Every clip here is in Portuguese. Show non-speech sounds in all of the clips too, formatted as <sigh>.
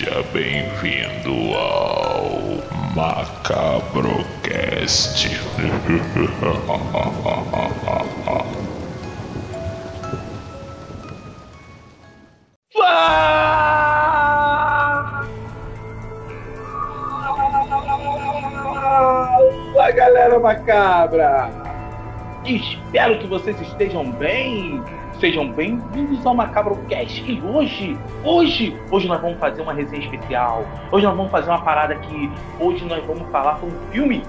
Seja bem-vindo ao Macabrocast. <laughs> Fala galera macabra! Espero que vocês estejam bem. Sejam bem-vindos ao Macabro Cast. E hoje, hoje, hoje nós vamos fazer uma resenha especial. Hoje nós vamos fazer uma parada que hoje nós vamos falar sobre um filme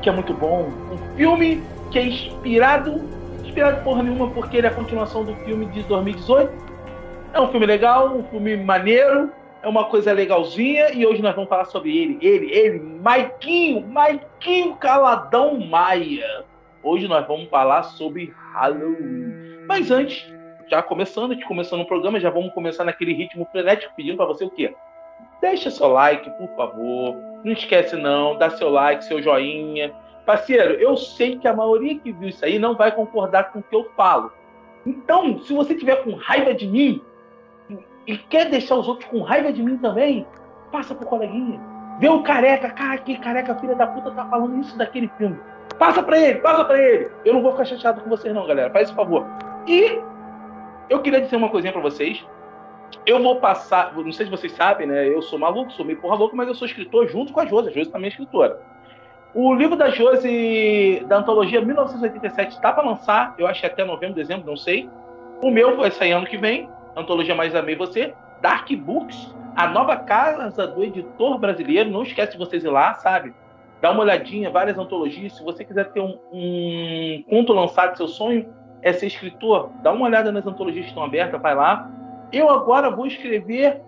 que é muito bom, um filme que é inspirado, inspirado porra nenhuma porque ele é a continuação do filme de 2018. É um filme legal, um filme maneiro, é uma coisa legalzinha e hoje nós vamos falar sobre ele, ele, ele, Maiquinho, Maiquinho Caladão Maia. Hoje nós vamos falar sobre Halloween. Mas antes, já começando, gente começando o programa, já vamos começar naquele ritmo frenético pedindo para você o quê? Deixa seu like, por favor. Não esquece não, dá seu like, seu joinha. Parceiro, eu sei que a maioria que viu isso aí não vai concordar com o que eu falo. Então, se você tiver com raiva de mim e quer deixar os outros com raiva de mim também, passa pro coleguinha. Vê o careca, cara, que careca, filha da puta, tá falando isso daquele filme. Passa pra ele, passa pra ele. Eu não vou ficar chateado com vocês, não, galera. Faz esse favor. E eu queria dizer uma coisinha para vocês. Eu vou passar, não sei se vocês sabem, né? Eu sou maluco, sou meio porra louco, mas eu sou escritor junto com a Josi. A Josi também é escritora. O livro da Josi, da antologia 1987, está para lançar, eu acho que até novembro, dezembro, não sei. O meu vai sair ano que vem, Antologia Mais Amei Você, Dark Books, a nova casa do editor brasileiro. Não esquece de vocês ir lá, sabe? Dá uma olhadinha, várias antologias. Se você quiser ter um, um conto lançado, seu sonho é ser escritor, dá uma olhada nas antologias que estão abertas, vai lá. Eu agora vou escrever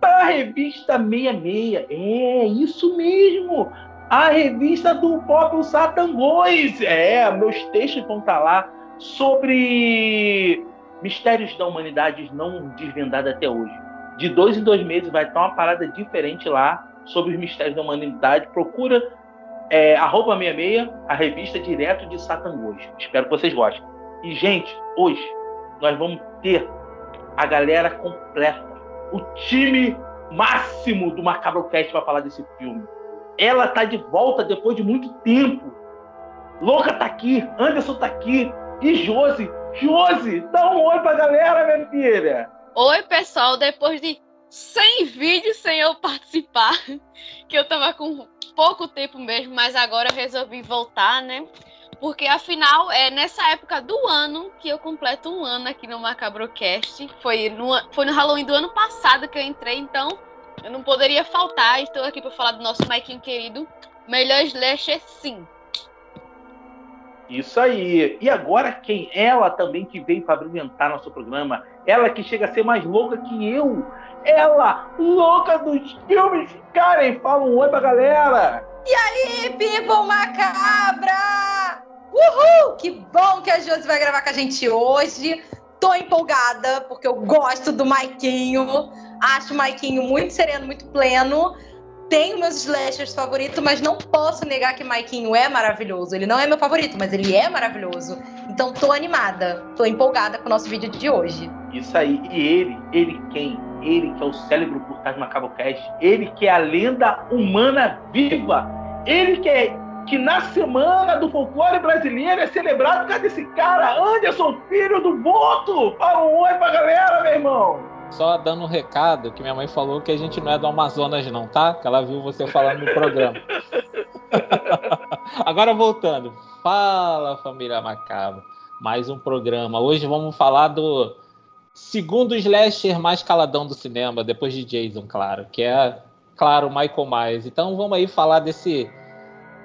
para a revista 66. É, isso mesmo! A revista do Pop Satangões. É, meus textos vão estar lá sobre mistérios da humanidade não desvendados até hoje. De dois em dois meses vai estar uma parada diferente lá sobre os mistérios da humanidade. Procura é, arroba 66, a revista direto de Satangões. Espero que vocês gostem. E, gente, hoje nós vamos ter a galera completa, o time máximo do Macabrocast para falar desse filme. Ela tá de volta depois de muito tempo. Louca tá aqui, Anderson tá aqui e Josi. Josi, dá um oi pra galera, minha filha. Oi, pessoal, depois de 100 vídeos sem eu participar, <laughs> que eu tava com pouco tempo mesmo, mas agora resolvi voltar, né? Porque afinal é nessa época do ano que eu completo um ano aqui no Macabrocast. Foi no, foi no Halloween do ano passado que eu entrei, então eu não poderia faltar. Estou aqui para falar do nosso Maikinho querido. Melhor slasher sim. Isso aí. E agora quem? Ela também que veio para brilhantar nosso programa. Ela que chega a ser mais louca que eu. Ela, louca dos filmes. Karen, fala um oi pra galera. E aí, people macabra! Uhul! Que bom que a Josi vai gravar com a gente hoje. Tô empolgada, porque eu gosto do Maiquinho. Acho o Maiquinho muito sereno, muito pleno. Tenho meus slashers favoritos, mas não posso negar que Maiquinho é maravilhoso. Ele não é meu favorito, mas ele é maravilhoso. Então tô animada, tô empolgada com o nosso vídeo de hoje. Isso aí. E ele, ele quem? Ele que é o cérebro por trás do Macabo Cast. Ele que é a lenda humana viva. Ele que é que na semana do folclore brasileiro é celebrado por causa desse cara, Anderson, filho do voto. Fala um oi pra galera, meu irmão. Só dando um recado que minha mãe falou que a gente não é do Amazonas, não, tá? Que ela viu você falando no programa. <laughs> Agora voltando. Fala, família Macabra. Mais um programa. Hoje vamos falar do segundo slasher mais caladão do cinema, depois de Jason, claro, que é, claro, Michael Myers. Então vamos aí falar desse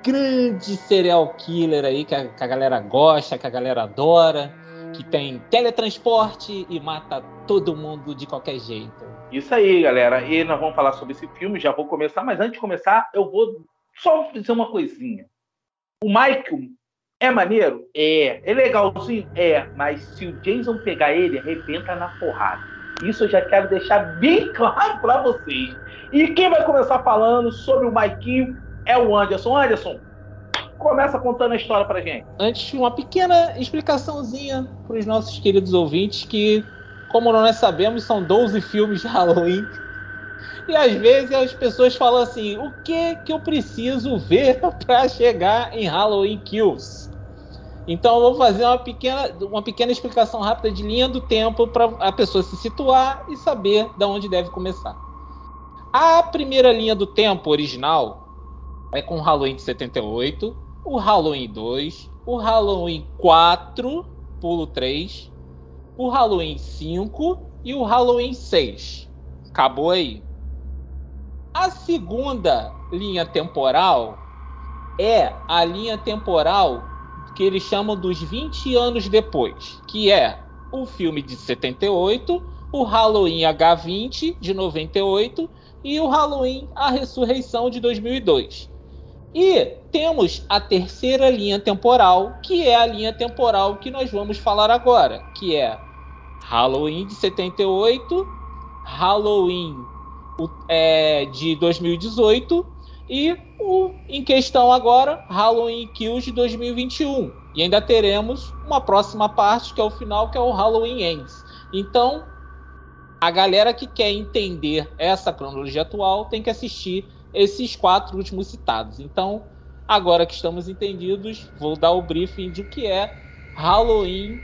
grande serial killer aí que a, que a galera gosta, que a galera adora, que tem teletransporte e mata todo mundo de qualquer jeito. Isso aí, galera. E nós vamos falar sobre esse filme, já vou começar, mas antes de começar, eu vou só dizer uma coisinha. O Michael é maneiro? É. É legalzinho? É. Mas se o Jason pegar ele, arrebenta na porrada. Isso eu já quero deixar bem <laughs> claro para vocês. E quem vai começar falando sobre o Maiquinho é o Anderson. Anderson, começa contando a história pra gente. Antes, uma pequena explicaçãozinha para os nossos queridos ouvintes que, como nós sabemos, são 12 filmes de Halloween E às vezes as pessoas falam assim: o que que eu preciso ver <laughs> para chegar em Halloween Kills? Então eu vou fazer uma pequena, uma pequena explicação rápida de linha do tempo para a pessoa se situar e saber de onde deve começar. A primeira linha do tempo original é com o Halloween de 78, o Halloween 2, o Halloween 4, pulo 3, o Halloween 5 e o Halloween 6. Acabou aí. A segunda linha temporal é a linha temporal que eles chamam dos 20 anos depois, que é o filme de 78, o Halloween H20 de 98 e o Halloween A Ressurreição de 2002. E temos a terceira linha temporal, que é a linha temporal que nós vamos falar agora, que é Halloween de 78, Halloween é, de 2018 e o em questão agora, Halloween Kills de 2021. E ainda teremos uma próxima parte, que é o final, que é o Halloween Ends. Então, a galera que quer entender essa cronologia atual tem que assistir esses quatro últimos citados. Então, agora que estamos entendidos, vou dar o briefing de o que é Halloween,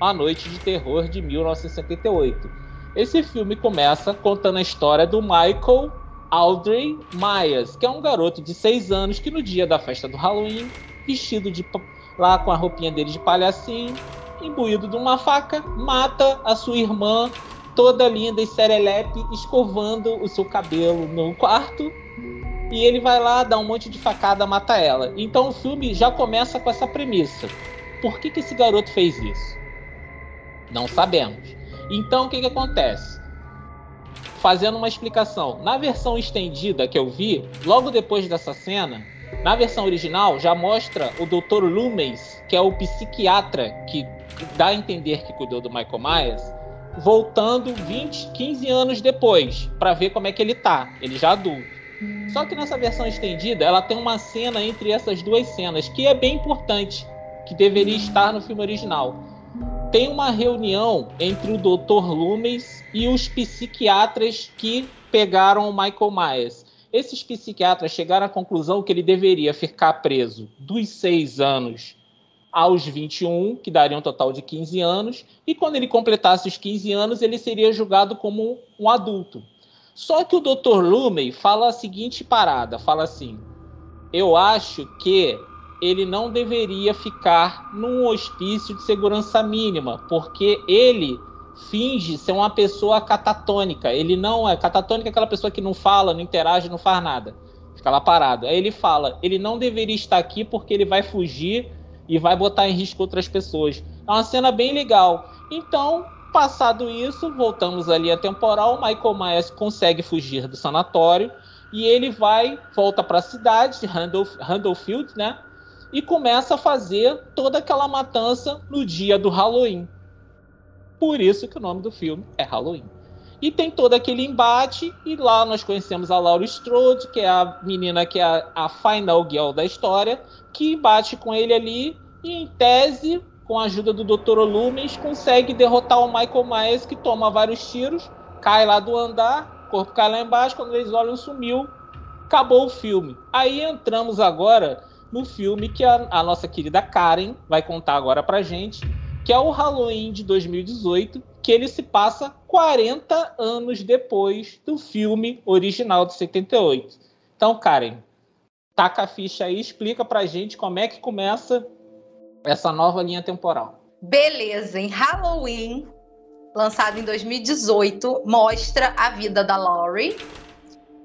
a Noite de Terror de 1978. Esse filme começa contando a história do Michael Audrey Myers, que é um garoto de 6 anos que no dia da festa do Halloween, vestido de lá com a roupinha dele de palhacinho, imbuído de uma faca, mata a sua irmã, toda linda e serelepe, escovando o seu cabelo no quarto. E ele vai lá, dá um monte de facada, mata ela. Então o filme já começa com essa premissa. Por que, que esse garoto fez isso? Não sabemos. Então o que, que acontece? fazendo uma explicação. Na versão estendida que eu vi, logo depois dessa cena, na versão original já mostra o Dr. Loomis, que é o psiquiatra que dá a entender que cuidou do Michael Myers, voltando 20, 15 anos depois para ver como é que ele tá, ele já adulto. Só que nessa versão estendida, ela tem uma cena entre essas duas cenas que é bem importante, que deveria estar no filme original tem uma reunião entre o Dr. Loomis e os psiquiatras que pegaram o Michael Myers. Esses psiquiatras chegaram à conclusão que ele deveria ficar preso dos 6 anos aos 21, que daria um total de 15 anos, e quando ele completasse os 15 anos, ele seria julgado como um adulto. Só que o Dr. Lumey fala a seguinte parada, fala assim: "Eu acho que ele não deveria ficar num hospício de segurança mínima, porque ele finge ser uma pessoa catatônica. Ele não é catatônica é aquela pessoa que não fala, não interage, não faz nada. Fica lá parado. Aí ele fala, ele não deveria estar aqui porque ele vai fugir e vai botar em risco outras pessoas. É uma cena bem legal. Então, passado isso, voltamos ali a temporal, Michael Myers consegue fugir do sanatório e ele vai, volta para a cidade, Randolph, Randolph né? e começa a fazer toda aquela matança no dia do Halloween. Por isso que o nome do filme é Halloween. E tem todo aquele embate, e lá nós conhecemos a Laura Strode, que é a menina que é a, a final girl da história, que bate com ele ali, e em tese, com a ajuda do Dr. Loomis, consegue derrotar o Michael Myers, que toma vários tiros, cai lá do andar, o corpo cai lá embaixo, quando eles olham, sumiu, acabou o filme. Aí entramos agora no filme que a, a nossa querida Karen vai contar agora pra gente, que é o Halloween de 2018, que ele se passa 40 anos depois do filme original de 78. Então, Karen, taca a ficha aí, explica pra gente como é que começa essa nova linha temporal. Beleza, em Halloween, lançado em 2018, mostra a vida da Laurie,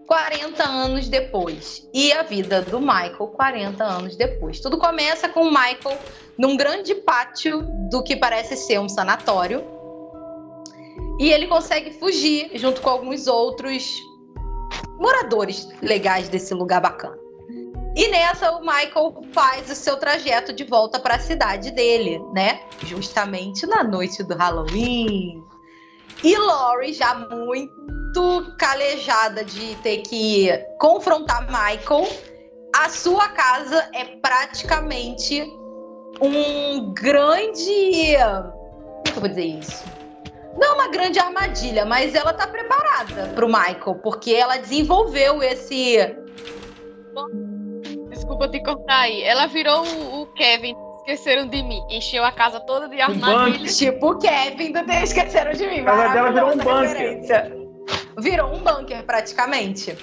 40 anos depois. E a vida do Michael 40 anos depois. Tudo começa com o Michael num grande pátio do que parece ser um sanatório. E ele consegue fugir junto com alguns outros moradores legais desse lugar bacana. E nessa o Michael faz o seu trajeto de volta para a cidade dele, né? Justamente na noite do Halloween. E Laurie já muito calejada de ter que confrontar Michael, a sua casa é praticamente um grande. Como é que eu vou dizer isso? não uma grande armadilha, mas ela tá preparada pro Michael, porque ela desenvolveu esse. Desculpa te cortar aí. Ela virou o, o Kevin. Esqueceram de mim. Encheu a casa toda de armadilhas. Tipo o Kevin do Esqueceram de Mim. A casa dela virou um Maravilhosa bunker. referência. Virou um bunker, praticamente.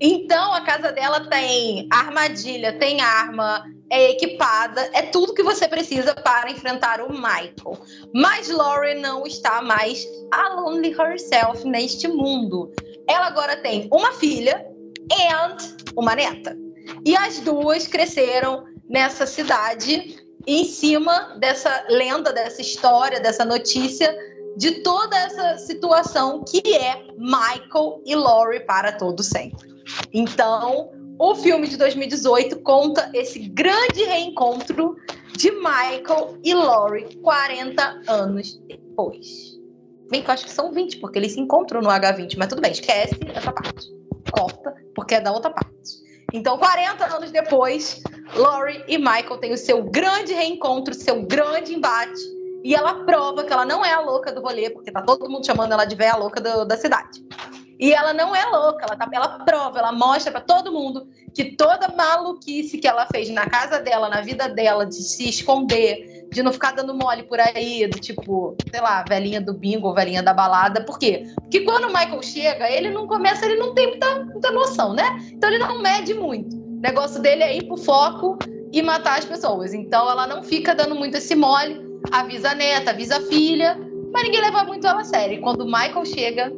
Então, a casa dela tem armadilha, tem arma, é equipada, é tudo que você precisa para enfrentar o Michael. Mas Laurie não está mais alone herself neste mundo. Ela agora tem uma filha and uma neta. E as duas cresceram nessa cidade, em cima dessa lenda, dessa história, dessa notícia, de toda essa situação que é Michael e Laurie para todo sempre. Então, o filme de 2018 conta esse grande reencontro de Michael e Laurie 40 anos depois. Bem que eu acho que são 20, porque eles se encontram no H20, mas tudo bem, esquece essa parte. Corta, porque é da outra parte. Então, 40 anos depois, Laurie e Michael têm o seu grande reencontro, seu grande embate. E ela prova que ela não é a louca do rolê, porque tá todo mundo chamando ela de véia louca do- da cidade. E ela não é louca, ela, tá, ela prova, ela mostra pra todo mundo que toda maluquice que ela fez na casa dela, na vida dela, de se esconder, de não ficar dando mole por aí, do tipo, sei lá, velhinha do bingo velhinha da balada. Por quê? Porque quando o Michael chega, ele não começa, ele não tem muita, muita noção, né? Então ele não mede muito. O negócio dele é ir pro foco e matar as pessoas. Então ela não fica dando muito esse mole, avisa a neta, avisa a filha, mas ninguém leva muito ela a sério. E quando o Michael chega,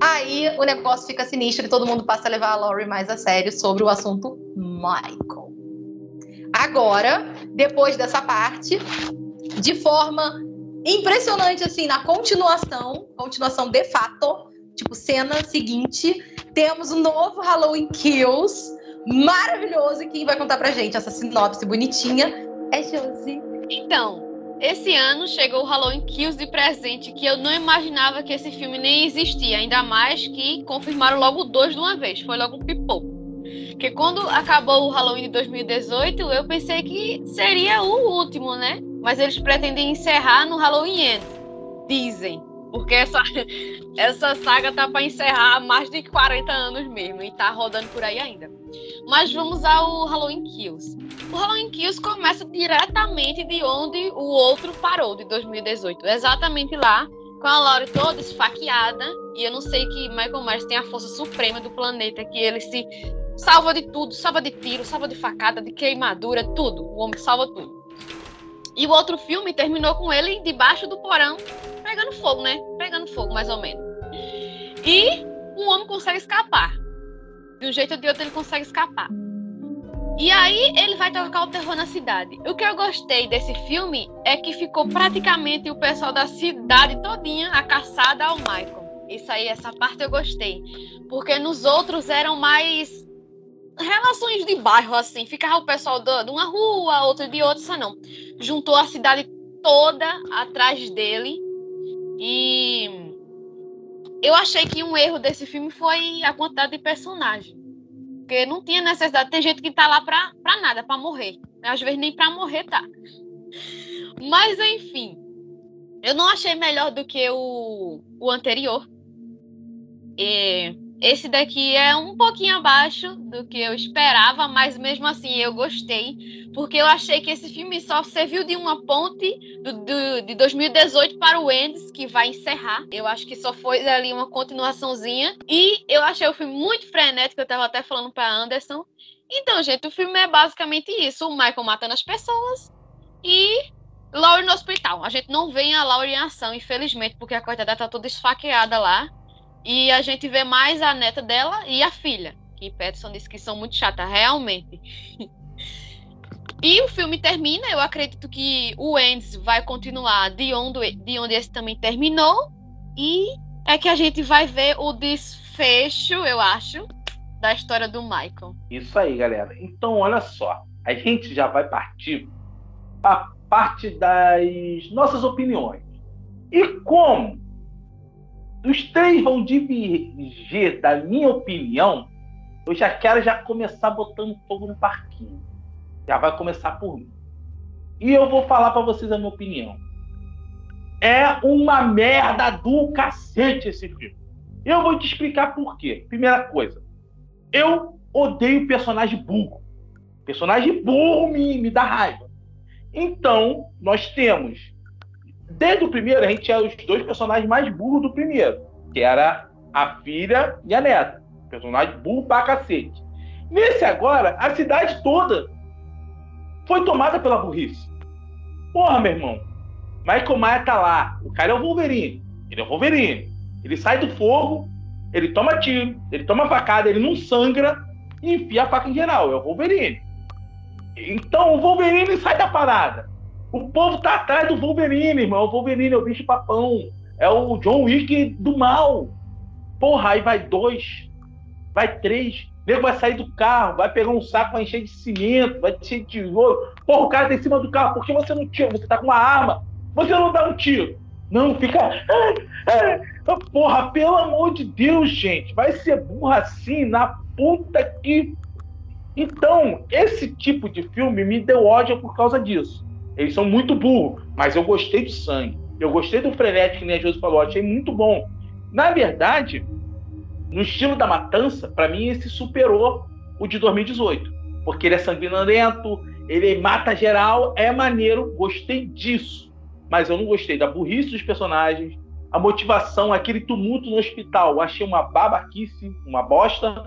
aí o negócio fica sinistro e todo mundo passa a levar a Laurie mais a sério sobre o assunto Michael. Agora, depois dessa parte, de forma impressionante, assim, na continuação, continuação de fato, tipo, cena seguinte, temos o novo Halloween Kills, maravilhoso, e quem vai contar pra gente essa sinopse bonitinha é Josie. Então, esse ano chegou o Halloween Kills de presente que eu não imaginava que esse filme nem existia, ainda mais que confirmaram logo dois de uma vez, foi logo um pipoco. Porque quando acabou o Halloween de 2018, eu pensei que seria o último, né? Mas eles pretendem encerrar no Halloween Ends, dizem. Porque essa, essa saga tá para encerrar há mais de 40 anos mesmo e tá rodando por aí ainda. Mas vamos ao Halloween Kills. O Halloween Kills começa diretamente de onde o outro parou, de 2018. Exatamente lá, com a Laurie toda esfaqueada. E eu não sei que Michael Myers tem a força suprema do planeta, que ele se salva de tudo, salva de tiro, salva de facada, de queimadura, tudo. O homem salva tudo. E o outro filme terminou com ele debaixo do porão, pegando fogo, né? Pegando fogo, mais ou menos. E o homem consegue escapar. De um jeito ou de outro ele consegue escapar. E aí ele vai tocar o terror na cidade. O que eu gostei desse filme é que ficou praticamente o pessoal da cidade todinha a caçada ao Michael. Isso aí, essa parte eu gostei. Porque nos outros eram mais relações de bairro, assim. Ficava o pessoal de uma rua, outro de outra, só não. Juntou a cidade toda atrás dele. E eu achei que um erro desse filme foi a quantidade de personagem. Porque não tinha necessidade. Tem gente que tá lá pra, pra nada, pra morrer. Às vezes nem pra morrer tá. Mas enfim. Eu não achei melhor do que o, o anterior. E esse daqui é um pouquinho abaixo do que eu esperava, mas mesmo assim eu gostei. Porque eu achei que esse filme só serviu de uma ponte do, do- de 2018 para o Endes, que vai encerrar. Eu acho que só foi ali uma continuaçãozinha. E eu achei o filme muito frenético, eu tava até falando para Anderson. Então, gente, o filme é basicamente isso: o Michael matando as pessoas e Laurie no hospital. A gente não vê a Laurie em ação, infelizmente, porque a coitada tá toda esfaqueada lá. E a gente vê mais a neta dela e a filha, que Peterson disse que são muito chatas, realmente. E o filme termina, eu acredito que o Endes vai continuar de onde, de onde esse também terminou. E é que a gente vai ver o desfecho, eu acho, da história do Michael. Isso aí, galera. Então, olha só. A gente já vai partir para parte das nossas opiniões. E como os três vão divergir da minha opinião, eu já quero já começar botando fogo no parquinho. Já vai começar por mim. E eu vou falar para vocês a minha opinião. é uma merda do cacete esse filme. Eu vou te explicar por quê. Primeira coisa, eu odeio personagem burro. Personagem burro me, me dá raiva. Então, nós temos. Desde o primeiro, a gente tinha os dois personagens mais burros do primeiro, que era a filha e a neta. Personagem burro pra cacete. Nesse agora, a cidade toda foi tomada pela burrice. Porra, meu irmão. Michael Maia tá lá. O cara é o Wolverine. Ele é o Wolverine. Ele sai do fogo, ele toma tiro, ele toma facada, ele não sangra e enfia a faca em geral. É o Wolverine. Então o Wolverine sai da parada. O povo tá atrás do Wolverine, irmão. O Wolverine é o bicho papão. É o John Wick do mal. Porra, aí vai dois, vai três. O nego vai sair do carro, vai pegar um saco, vai encher de cimento, vai encher de tijolo. Porra, o cara tá em cima do carro. Por que você não tira? Você tá com uma arma. Você não dá um tiro. Não, fica. <laughs> Porra, pelo amor de Deus, gente. Vai ser burra assim na puta que então, esse tipo de filme me deu ódio por causa disso. Eles são muito burros, mas eu gostei de sangue. Eu gostei do frenético, que nem a Josi falou, achei muito bom. Na verdade, no estilo da matança, para mim esse superou o de 2018. Porque ele é sanguinolento, ele mata geral, é maneiro, gostei disso. Mas eu não gostei da burrice dos personagens, a motivação, aquele tumulto no hospital. achei uma babaquice, uma bosta.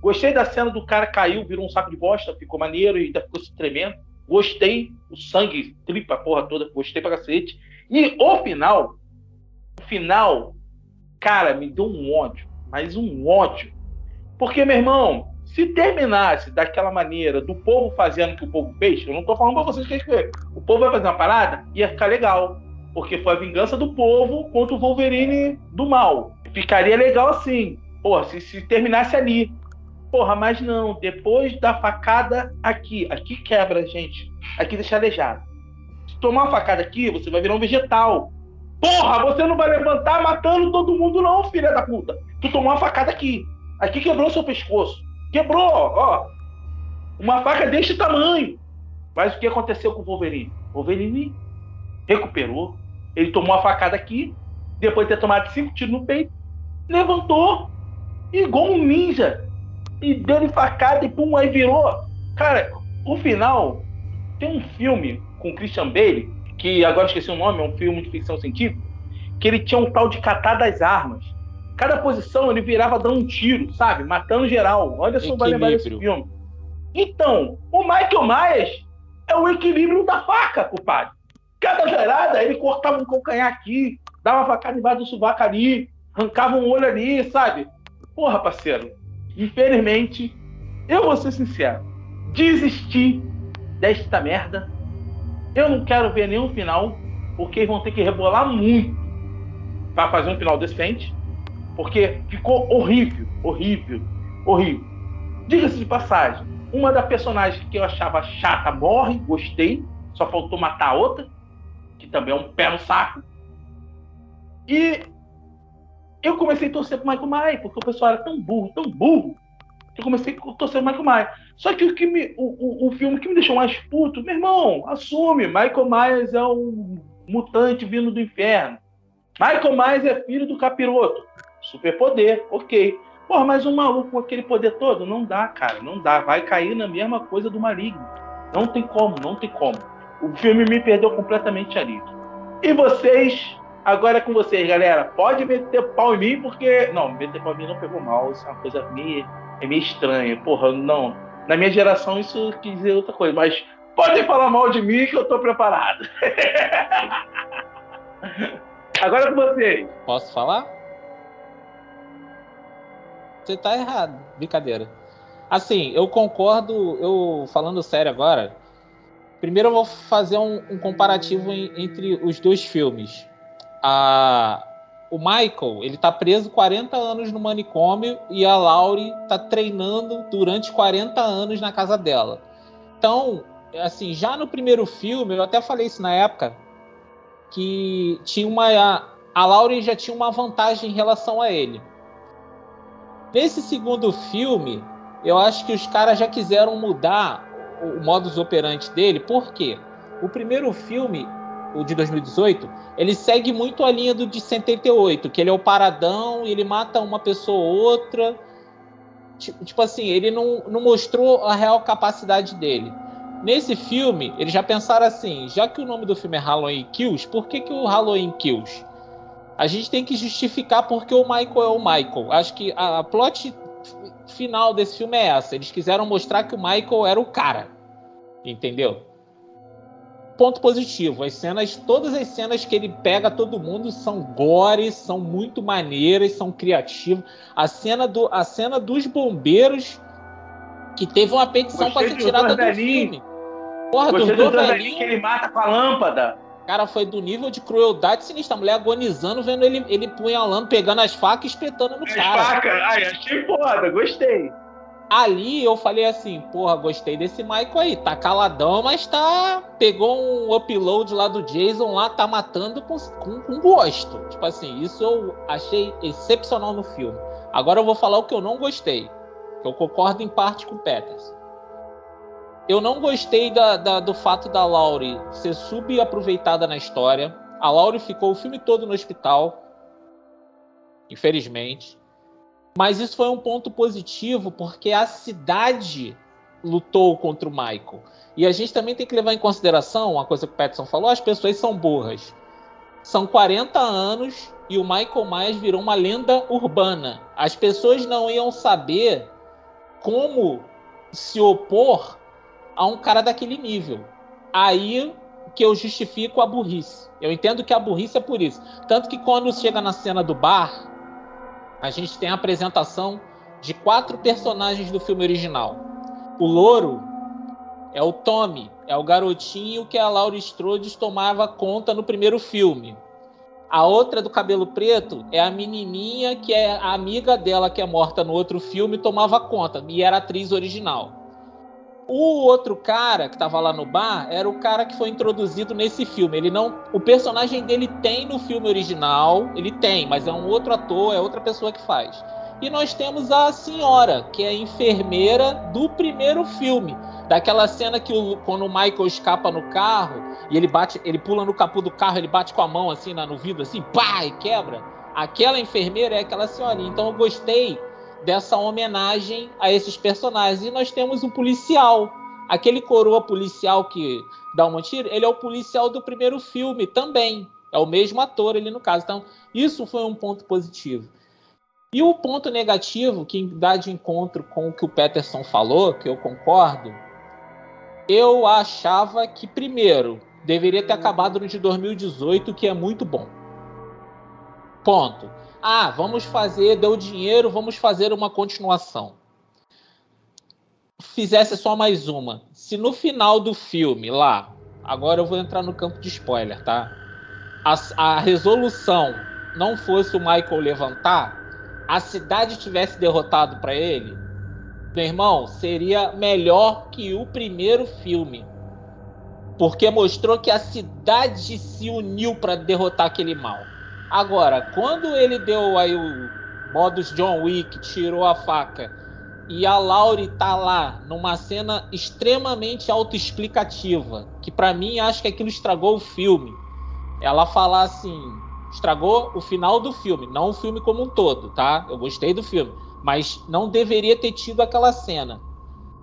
Gostei da cena do cara caiu, virou um saco de bosta, ficou maneiro e ainda ficou se tremendo. Gostei, o sangue, tripa a porra toda, gostei pra cacete. E o final, o final, cara, me deu um ódio, mas um ódio. Porque, meu irmão, se terminasse daquela maneira, do povo fazendo o que o povo fez, eu não tô falando pra vocês que é o povo vai fazer uma parada, ia ficar legal. Porque foi a vingança do povo contra o Wolverine do mal. Ficaria legal assim. Pô, se, se terminasse ali. Porra, mas não, depois da facada aqui, aqui quebra, gente. Aqui deixa aleijado. Se tomar uma facada aqui, você vai virar um vegetal. Porra, você não vai levantar matando todo mundo, não, filha da puta. Tu tomou uma facada aqui. Aqui quebrou seu pescoço. Quebrou, ó. Uma faca deste tamanho. Mas o que aconteceu com o Wolverine? O Wolverine recuperou. Ele tomou uma facada aqui. Depois de ter tomado cinco tiros no peito, levantou. Igual um ninja e deu facada e pum, aí virou. Cara, o final tem um filme com Christian Bale, que agora esqueci o nome, é um filme de ficção científica, que ele tinha um tal de catar das armas. Cada posição ele virava dando um tiro, sabe? Matando geral. Olha só, vai lembrar desse filme. Então, o Michael Myers é o equilíbrio da faca, compadre. Cada gerada, ele cortava um calcanhar aqui, dava uma facada embaixo do sovaco ali, arrancava um olho ali, sabe? Porra, parceiro, Infelizmente, eu vou ser sincero, desisti desta merda. Eu não quero ver nenhum final, porque vão ter que rebolar muito para fazer um final decente, porque ficou horrível, horrível, horrível. Diga-se de passagem, uma das personagens que eu achava chata morre, gostei, só faltou matar a outra, que também é um pé no saco. E eu comecei a torcer pro Michael Myers, porque o pessoal era tão burro, tão burro, que eu comecei a torcer pro Michael Myers. Só que o, que me, o, o, o filme que me deixou mais puto, meu irmão, assume, Michael Myers é um mutante vindo do inferno. Michael Myers é filho do capiroto. Superpoder, ok. Porra, mas um maluco com aquele poder todo? Não dá, cara, não dá. Vai cair na mesma coisa do maligno. Não tem como, não tem como. O filme me perdeu completamente ali. E vocês Agora é com vocês, galera. Pode meter pau em mim, porque. Não, meter pau em mim não pegou mal. Isso é uma coisa meio, é meio estranha. Porra, não. Na minha geração isso quis dizer outra coisa, mas podem falar mal de mim que eu tô preparado. <laughs> Agora é com vocês. Posso falar? Você tá errado. Brincadeira. Assim, eu concordo, eu falando sério agora. Primeiro eu vou fazer um, um comparativo em, entre os dois filmes a, o Michael, ele tá preso 40 anos no manicômio e a Laurie tá treinando durante 40 anos na casa dela. Então, assim, já no primeiro filme, eu até falei isso na época, que tinha uma a, Laurie já tinha uma vantagem em relação a ele. Nesse segundo filme, eu acho que os caras já quiseram mudar o modus operandi dele, por quê? O primeiro filme o de 2018, ele segue muito a linha do de 78, que ele é o paradão ele mata uma pessoa ou outra. Tipo assim, ele não, não mostrou a real capacidade dele. Nesse filme, eles já pensaram assim: já que o nome do filme é Halloween Kills, por que, que o Halloween Kills? A gente tem que justificar porque o Michael é o Michael. Acho que a plot final desse filme é essa. Eles quiseram mostrar que o Michael era o cara. Entendeu? Ponto positivo. As cenas, todas as cenas que ele pega todo mundo são gore, são muito maneiras, são criativas. A cena, do, a cena dos bombeiros que teve uma petição para ser tirada do filme. Porra, Gostei do velhinho que ele mata com a lâmpada. Cara, foi do nível de crueldade sinistra. A mulher agonizando, vendo ele, ele punhalando, pegando as facas e espetando no as cara. Facas? Ai, achei foda, gostei. Ali eu falei assim, porra, gostei desse Michael aí. Tá caladão, mas tá. Pegou um upload lá do Jason lá, tá matando com, com, com gosto. Tipo assim, isso eu achei excepcional no filme. Agora eu vou falar o que eu não gostei. Que eu concordo em parte com o Peters eu não gostei da, da, do fato da Laurie ser subaproveitada na história. A Laurie ficou o filme todo no hospital, infelizmente. Mas isso foi um ponto positivo porque a cidade lutou contra o Michael. E a gente também tem que levar em consideração uma coisa que o Peterson falou: as pessoas são burras. São 40 anos e o Michael Myers virou uma lenda urbana. As pessoas não iam saber como se opor a um cara daquele nível. Aí que eu justifico a burrice. Eu entendo que a burrice é por isso. Tanto que quando chega na cena do bar, a gente tem a apresentação de quatro personagens do filme original. O louro é o Tommy, é o garotinho que a Laura Strode tomava conta no primeiro filme. A outra do cabelo preto é a menininha que é a amiga dela que é morta no outro filme tomava conta e era atriz original. O outro cara que estava lá no bar era o cara que foi introduzido nesse filme. Ele não, o personagem dele tem no filme original, ele tem, mas é um outro ator, é outra pessoa que faz. E nós temos a senhora, que é a enfermeira do primeiro filme, daquela cena que o, quando o Michael escapa no carro e ele bate, ele pula no capô do carro, ele bate com a mão assim no vidro assim, pá, e quebra. Aquela enfermeira é aquela senhora. Então eu gostei dessa homenagem a esses personagens. E nós temos um policial. Aquele coroa policial que dá um tiro, ele é o policial do primeiro filme também. É o mesmo ator ali no caso. Então, isso foi um ponto positivo. E o ponto negativo, que dá de encontro com o que o Peterson falou, que eu concordo, eu achava que, primeiro, deveria ter acabado no de 2018, que é muito bom. Ponto. Ah, vamos fazer, deu dinheiro, vamos fazer uma continuação. Fizesse só mais uma. Se no final do filme, lá, agora eu vou entrar no campo de spoiler, tá? A, a resolução não fosse o Michael levantar, a cidade tivesse derrotado para ele, meu irmão, seria melhor que o primeiro filme. Porque mostrou que a cidade se uniu para derrotar aquele mal. Agora, quando ele deu aí o modus John Wick, tirou a faca e a Laurie tá lá numa cena extremamente autoexplicativa, que para mim acho que aquilo estragou o filme. Ela falar assim, estragou o final do filme, não o filme como um todo, tá? Eu gostei do filme, mas não deveria ter tido aquela cena.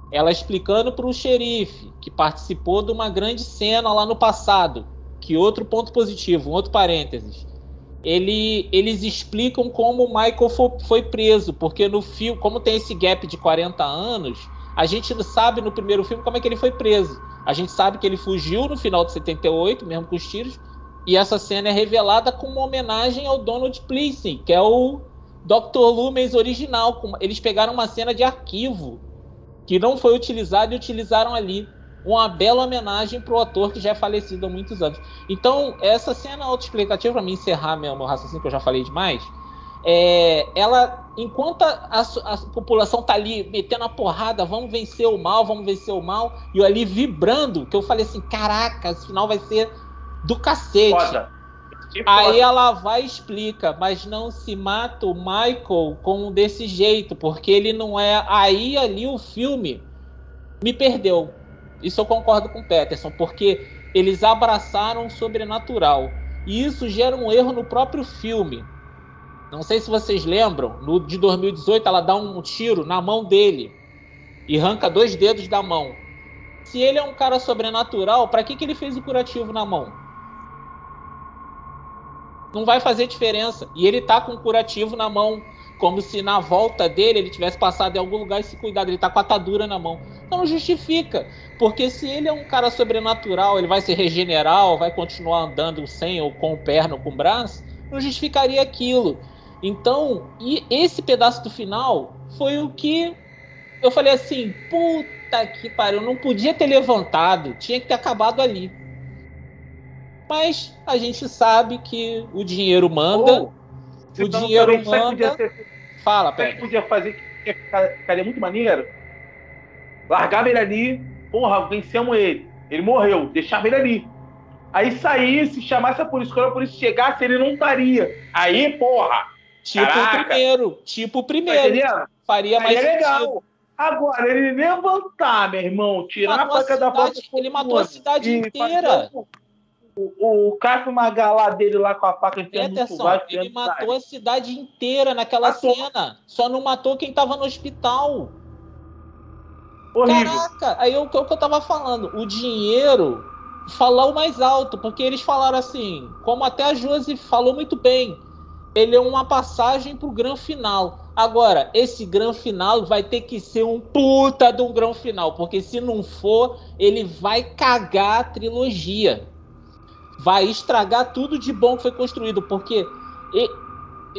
Ela explicando para o xerife que participou de uma grande cena lá no passado, que outro ponto positivo, um outro parênteses ele, eles explicam como o Michael foi, foi preso, porque no filme, como tem esse gap de 40 anos, a gente não sabe no primeiro filme como é que ele foi preso. A gente sabe que ele fugiu no final de 78, mesmo com os tiros, e essa cena é revelada como uma homenagem ao Donald Pleasing, que é o Dr. Loomis original. Eles pegaram uma cena de arquivo que não foi utilizada e utilizaram ali uma bela homenagem para o ator que já é falecido há muitos anos. Então, essa cena autoexplicativa, para mim encerrar meu, meu raciocínio, que eu já falei demais, é, ela, enquanto a, a, a, população tá ali metendo a porrada, vamos vencer o mal, vamos vencer o mal, e eu ali vibrando, que eu falei assim, caraca, esse final vai ser do cacete. Foda. Aí ela vai e explica, mas não se mata o Michael com desse jeito, porque ele não é. Aí ali o filme me perdeu. Isso eu concordo com o Peterson, porque eles abraçaram o sobrenatural. E isso gera um erro no próprio filme. Não sei se vocês lembram, no de 2018 ela dá um tiro na mão dele e arranca dois dedos da mão. Se ele é um cara sobrenatural, para que, que ele fez o curativo na mão? Não vai fazer diferença. E ele tá com o curativo na mão, como se na volta dele ele tivesse passado em algum lugar e se cuidado. Ele tá com a atadura na mão. Então justifica. Porque se ele é um cara sobrenatural, ele vai se regenerar, ou vai continuar andando sem ou com perna ou com braço, não justificaria aquilo. Então, e esse pedaço do final foi o que eu falei assim, puta que pariu, não podia ter levantado, tinha que ter acabado ali. Mas a gente sabe que o dinheiro manda, oh, o dinheiro manda. Ser... Fala, Pedro. que podia fazer que ficaria muito maneiro? Largava ele ali, porra, vencemos ele. Ele morreu, deixava ele ali. Aí saísse, chamasse a polícia, quando a polícia chegasse, ele não estaria. Aí, porra, Tipo Caraca. o primeiro. Tipo o primeiro. Tá Faria mais é legal. Agora, ele levantar, meu irmão, tirar a faca da porta. Ele matou a cidade inteira. O, o, o Cássio Magalá dele lá com a faca enfiando Ele matou a cidade inteira naquela matou. cena. Só não matou quem tava no hospital. Horrível. Caraca, aí é o que eu tava falando. O dinheiro falou mais alto, porque eles falaram assim, como até a Josi falou muito bem ele é uma passagem pro grande final. Agora, esse grande final vai ter que ser um puta de um grande final, porque se não for, ele vai cagar a trilogia. Vai estragar tudo de bom que foi construído, porque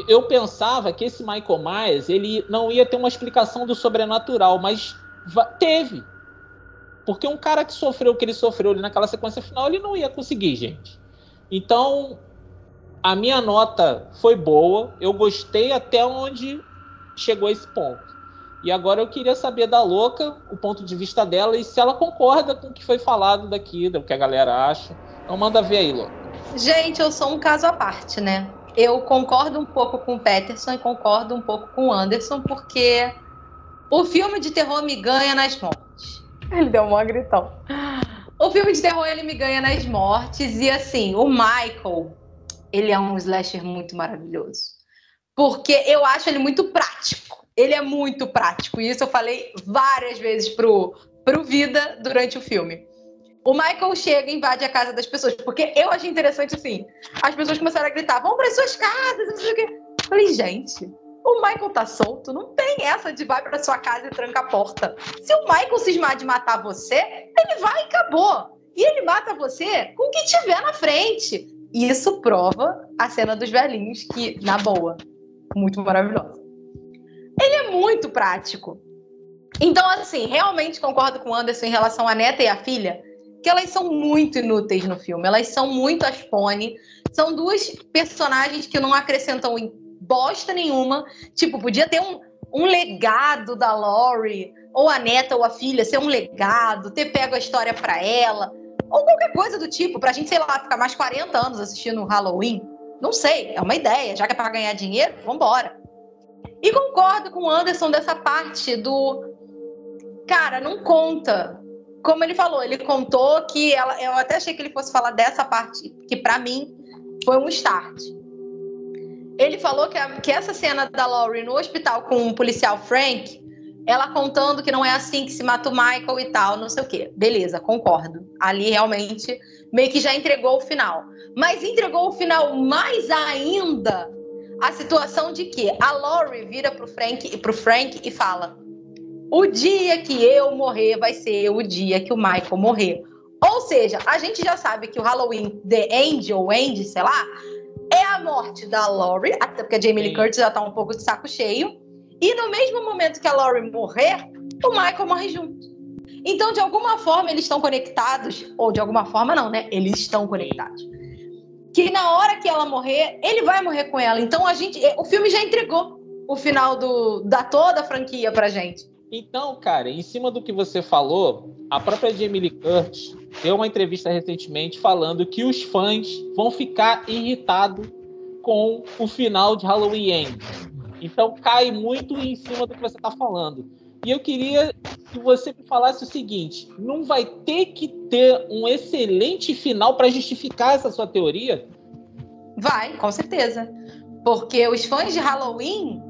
eu pensava que esse Michael Myers, ele não ia ter uma explicação do sobrenatural, mas teve. Porque um cara que sofreu o que ele sofreu ali naquela sequência final, ele não ia conseguir, gente. Então, a minha nota foi boa, eu gostei até onde chegou esse ponto. E agora eu queria saber da louca o ponto de vista dela e se ela concorda com o que foi falado daqui, do que a galera acha. Então manda ver aí, louca. Gente, eu sou um caso à parte, né? Eu concordo um pouco com o Peterson e concordo um pouco com o Anderson, porque o filme de terror me ganha nas mortes. Ele deu um gritão. O filme de terror ele me ganha nas mortes e assim, o Michael ele é um slasher muito maravilhoso. Porque eu acho ele muito prático. Ele é muito prático. E isso eu falei várias vezes pro, pro Vida durante o filme. O Michael chega e invade a casa das pessoas. Porque eu achei interessante assim. As pessoas começaram a gritar: vão para suas casas, não sei o quê. Eu falei, gente, o Michael tá solto, não tem essa de vai para sua casa e tranca a porta. Se o Michael cismar de matar você, ele vai e acabou. E ele mata você com o que tiver na frente. E isso prova a cena dos velhinhos, que, na boa, muito maravilhosa. Ele é muito prático. Então, assim, realmente concordo com o Anderson em relação à neta e à filha, que elas são muito inúteis no filme. Elas são muito as pony. São duas personagens que não acrescentam bosta nenhuma. Tipo, podia ter um, um legado da Laurie, ou a neta ou a filha ser um legado, ter pego a história para ela. Ou qualquer coisa do tipo, pra gente, sei lá, ficar mais 40 anos assistindo Halloween. Não sei, é uma ideia. Já que é pra ganhar dinheiro, vambora. E concordo com o Anderson dessa parte do. Cara, não conta. Como ele falou, ele contou que ela. Eu até achei que ele fosse falar dessa parte, que para mim foi um start. Ele falou que, a, que essa cena da Laurie no hospital com o policial Frank ela contando que não é assim que se mata o Michael e tal, não sei o quê. Beleza, concordo. Ali realmente meio que já entregou o final. Mas entregou o final mais ainda a situação de que a Laurie vira pro Frank, pro Frank e fala: "O dia que eu morrer vai ser o dia que o Michael morrer". Ou seja, a gente já sabe que o Halloween The Angel, Andy, sei lá, é a morte da Laurie, até porque a Jamie Lee Curtis já tá um pouco de saco cheio. E no mesmo momento que a Laurie morrer, o Michael morre junto. Então, de alguma forma, eles estão conectados, ou de alguma forma não, né? Eles estão conectados. Que na hora que ela morrer, ele vai morrer com ela. Então a gente, o filme já entregou o final do, da toda a franquia pra gente. Então, cara, em cima do que você falou, a própria Jamie Lee Curtis deu uma entrevista recentemente falando que os fãs vão ficar irritados com o final de Halloween End. Então cai muito em cima do que você está falando. E eu queria que você me falasse o seguinte: não vai ter que ter um excelente final para justificar essa sua teoria? Vai, com certeza. Porque os fãs de Halloween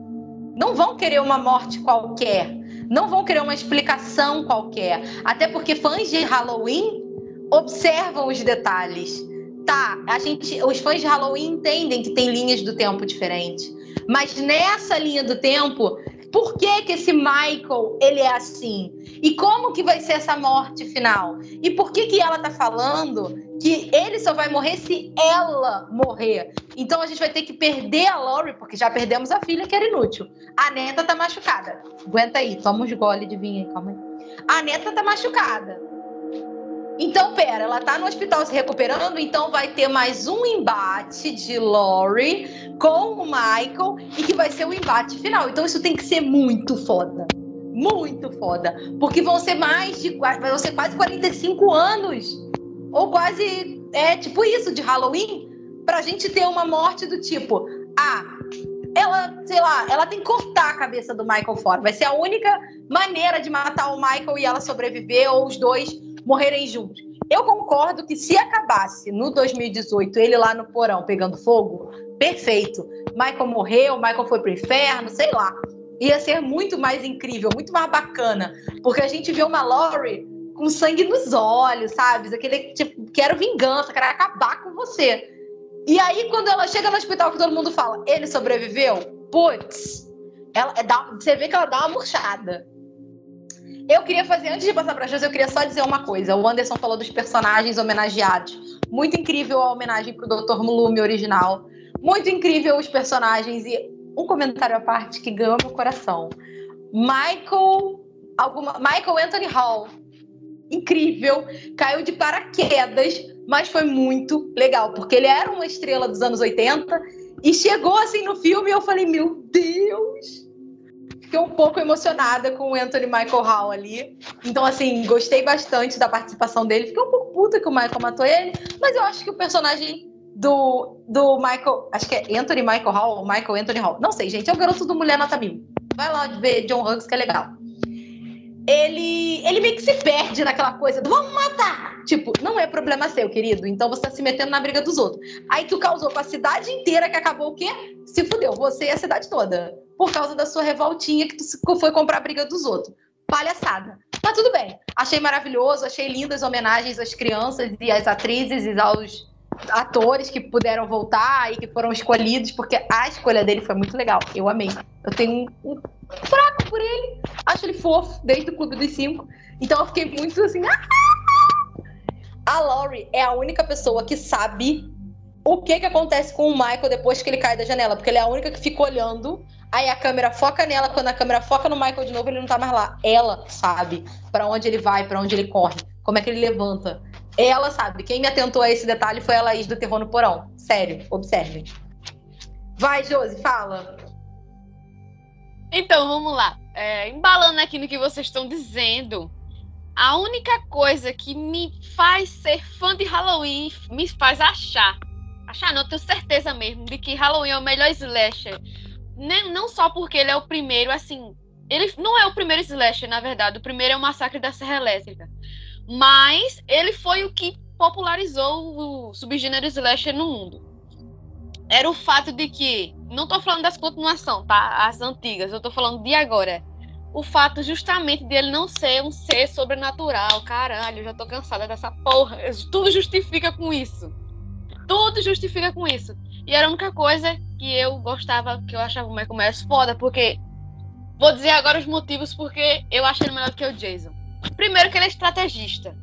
não vão querer uma morte qualquer, não vão querer uma explicação qualquer. Até porque fãs de Halloween observam os detalhes. Tá, a gente, os fãs de Halloween entendem que tem linhas do tempo diferentes. Mas nessa linha do tempo, por que, que esse Michael ele é assim? E como que vai ser essa morte final? E por que que ela tá falando que ele só vai morrer se ela morrer? Então a gente vai ter que perder a Laurie, porque já perdemos a filha que era inútil. A neta tá machucada. Aguenta aí, toma uns gole de vinho aí, calma aí. A neta tá machucada. Então, pera, ela tá no hospital se recuperando, então vai ter mais um embate de Laurie com o Michael e que vai ser o embate final. Então, isso tem que ser muito foda. Muito foda. Porque vão ser mais de. Vão ser quase 45 anos. Ou quase. É tipo isso, de Halloween. Pra gente ter uma morte do tipo. Ah, ela, sei lá, ela tem que cortar a cabeça do Michael fora. Vai ser a única maneira de matar o Michael e ela sobreviver, ou os dois morrerem juntos. Eu concordo que se acabasse no 2018 ele lá no porão pegando fogo, perfeito. Michael morreu, Michael foi pro inferno, sei lá. Ia ser muito mais incrível, muito mais bacana. Porque a gente vê uma Laurie com sangue nos olhos, sabe? Aquele tipo, quero vingança, quero acabar com você. E aí, quando ela chega no hospital, que todo mundo fala, ele sobreviveu? Putz, ela, dá, você vê que ela dá uma murchada. Eu queria fazer, antes de passar para a eu queria só dizer uma coisa. O Anderson falou dos personagens homenageados. Muito incrível a homenagem para o Dr. Mulume original. Muito incrível os personagens. E um comentário à parte que ganhou meu coração. Michael. Alguma, Michael Anthony Hall. Incrível. Caiu de paraquedas, mas foi muito legal, porque ele era uma estrela dos anos 80 e chegou assim no filme e eu falei: Meu Deus! Fiquei um pouco emocionada com o Anthony Michael Hall ali. Então, assim, gostei bastante da participação dele. Fiquei um pouco puta que o Michael matou ele, mas eu acho que o personagem do, do Michael. Acho que é Anthony Michael Hall ou Michael Anthony Hall. Não sei, gente. É o garoto do Mulher Nota Mil. Vai lá ver John Hughes, que é legal. Ele, ele meio que se perde naquela coisa do vamos matar. Tipo, não é problema seu, querido. Então você tá se metendo na briga dos outros. Aí tu causou com a cidade inteira que acabou o quê? Se fudeu, você e a cidade toda por causa da sua revoltinha que tu foi comprar a briga dos outros. Palhaçada. Tá tudo bem. Achei maravilhoso, achei lindas homenagens às crianças e às atrizes e aos atores que puderam voltar e que foram escolhidos, porque a escolha dele foi muito legal. Eu amei. Eu tenho um, um fraco por ele. Acho ele fofo, desde o Clube dos Cinco. Então eu fiquei muito assim. a Laurie é a única pessoa que sabe o que, que acontece com o Michael depois que ele cai da janela, porque ele é a única que fica olhando Aí a câmera foca nela, quando a câmera foca no Michael de novo, ele não tá mais lá. Ela sabe para onde ele vai, para onde ele corre, como é que ele levanta. Ela sabe. Quem me atentou a esse detalhe foi a Laís do Terror no Porão. Sério, observem. Vai, Josi, fala. Então, vamos lá. É, embalando aqui no que vocês estão dizendo, a única coisa que me faz ser fã de Halloween, me faz achar, achar não, tenho certeza mesmo, de que Halloween é o melhor slasher não só porque ele é o primeiro, assim. Ele não é o primeiro slasher, na verdade. O primeiro é o Massacre da Serra Elétrica. Mas ele foi o que popularizou o subgênero slasher no mundo. Era o fato de que. Não tô falando das continuações, tá? As antigas. Eu tô falando de agora. O fato justamente de ele não ser um ser sobrenatural. Caralho, eu já tô cansada dessa porra. Tudo justifica com isso. Tudo justifica com isso. E era a única coisa que eu gostava, que eu achava o Michael Myers foda, porque. Vou dizer agora os motivos porque eu acho ele melhor do que o Jason. Primeiro, que ele é estrategista.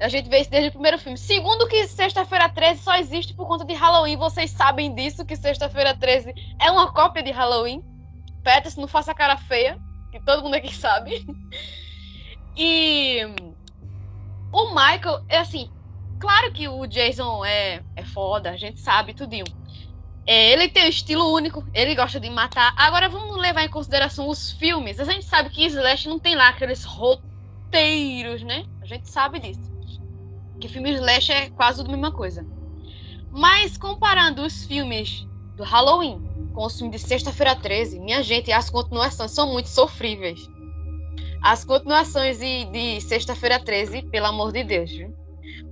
A gente vê isso desde o primeiro filme. Segundo, que Sexta-feira 13 só existe por conta de Halloween. Vocês sabem disso, que Sexta-feira 13 é uma cópia de Halloween. Peters, não faça cara feia, que todo mundo aqui sabe. <laughs> E o Michael, é assim, Claro que o Jason é, é foda, a gente sabe tudinho. É, ele tem um estilo único, ele gosta de matar. Agora vamos levar em consideração os filmes. A gente sabe que Slash não tem lá aqueles roteiros, né? A gente sabe disso. Que filme Slash é quase a mesma coisa. Mas comparando os filmes do Halloween com os filmes de Sexta-feira 13, minha gente, as continuações são muito sofríveis. as continuações de, de Sexta-feira 13, pelo amor de Deus. Viu?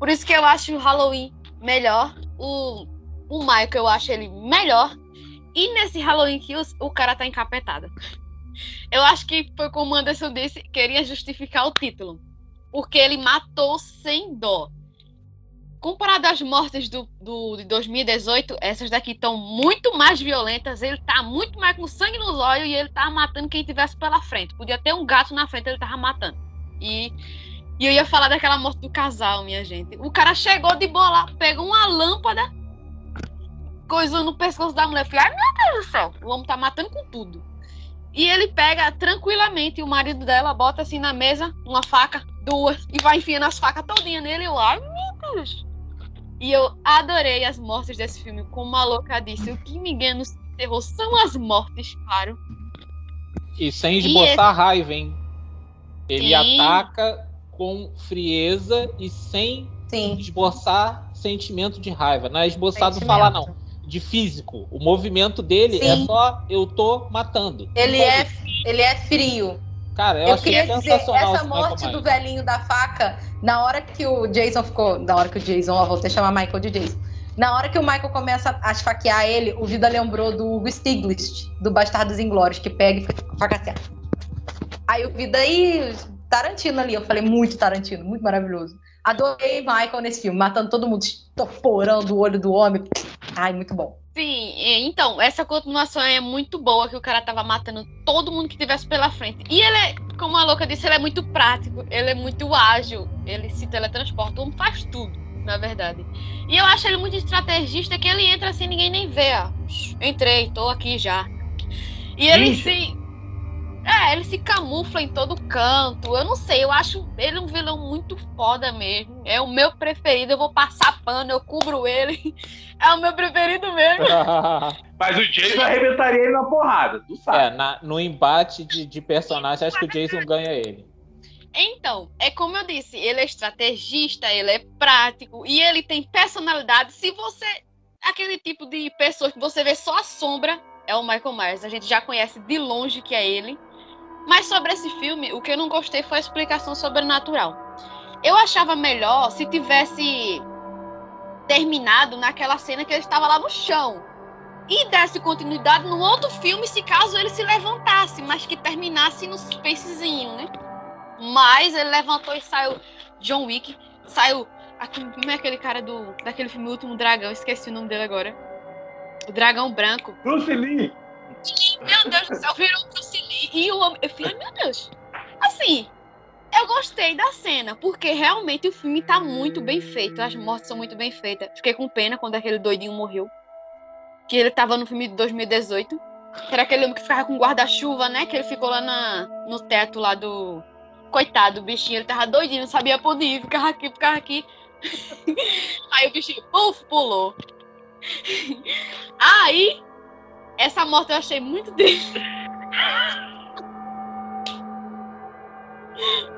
Por isso que eu acho o Halloween melhor. O, o Michael, eu acho ele melhor. E nesse Halloween Kills, o cara tá encapetado. Eu acho que foi como o Anderson disse, queria justificar o título. Porque ele matou sem dó. Comparado às mortes do, do, de 2018, essas daqui estão muito mais violentas. Ele tá muito mais com sangue nos olhos e ele tá matando quem tivesse pela frente. Podia ter um gato na frente, ele tava matando. E, e eu ia falar daquela morte do casal, minha gente. O cara chegou de bola, pegou uma lâmpada, coisou no pescoço da mulher. Eu falei, ai meu Deus do céu, o homem tá matando com tudo. E ele pega tranquilamente o marido dela, bota assim na mesa, uma faca, duas, e vai enfiando as facas todinha nele. Eu, ai meu Deus. E eu adorei as mortes desse filme. Como a louca disse, o que me engana no terror são as mortes, claro. E sem esboçar esse... raiva, hein? Ele Sim. ataca com frieza e sem Sim. esboçar sentimento de raiva. Não é esboçado falar, não. De físico. O movimento dele é Sim. é só eu tô matando. Ele é, ele é frio. Cara, eu, eu queria dizer, essa morte do velhinho da faca, na hora que o Jason ficou. Na hora que o Jason, ó, vou até chamar Michael de Jason. Na hora que o Michael começa a esfaquear ele, o Vida lembrou do Hugo Stiglitz, do Bastardos Inglórios, que pega e faca assim. Aí o Vida aí. Tarantino ali, eu falei muito Tarantino, muito maravilhoso. Adorei Michael nesse filme, matando todo mundo, estoporando o olho do homem. Ai, muito bom. Sim, então, essa continuação é muito boa, que o cara tava matando todo mundo que tivesse pela frente. E ele é, como a louca disse, ele é muito prático, ele é muito ágil, ele se teletransporta, ele faz tudo, na verdade. E eu acho ele muito estrategista, que ele entra assim, ninguém nem vê, ó. Entrei, tô aqui já. E ele se é, ele se camufla em todo canto. Eu não sei, eu acho ele um vilão muito foda mesmo. É o meu preferido. Eu vou passar pano, eu cubro ele. <laughs> É o meu preferido mesmo. <laughs> Mas o Jason arrebentaria ele na porrada, tu sabe. É, na, no embate de, de personagens, acho que o Jason ganha ele. Então, é como eu disse, ele é estrategista, ele é prático e ele tem personalidade. Se você. Aquele tipo de pessoa que você vê só a sombra, é o Michael Myers. A gente já conhece de longe que é ele. Mas sobre esse filme, o que eu não gostei foi a explicação sobrenatural. Eu achava melhor se tivesse terminado naquela cena que ele estava lá no chão e desse continuidade no outro filme, se caso ele se levantasse, mas que terminasse no suspensezinho, né? Mas ele levantou e saiu. John Wick saiu. Como é aquele cara do daquele filme Último Dragão? Esqueci o nome dele agora. O Dragão Branco. Bruce Lee. Meu Deus do céu, virou Bruce. E o homem. Eu falei, meu Deus. Assim, eu gostei da cena, porque realmente o filme tá muito bem feito. As mortes são muito bem feitas. Fiquei com pena quando aquele doidinho morreu. Que ele tava no filme de 2018. Que era aquele homem que ficava com guarda-chuva, né? Que ele ficou lá na, no teto lá do. Coitado, o bichinho, ele tava doidinho, não sabia pra onde ir, ficava aqui, ficava aqui. <laughs> Aí o bichinho, puf, pulou. Aí essa morte eu achei muito triste.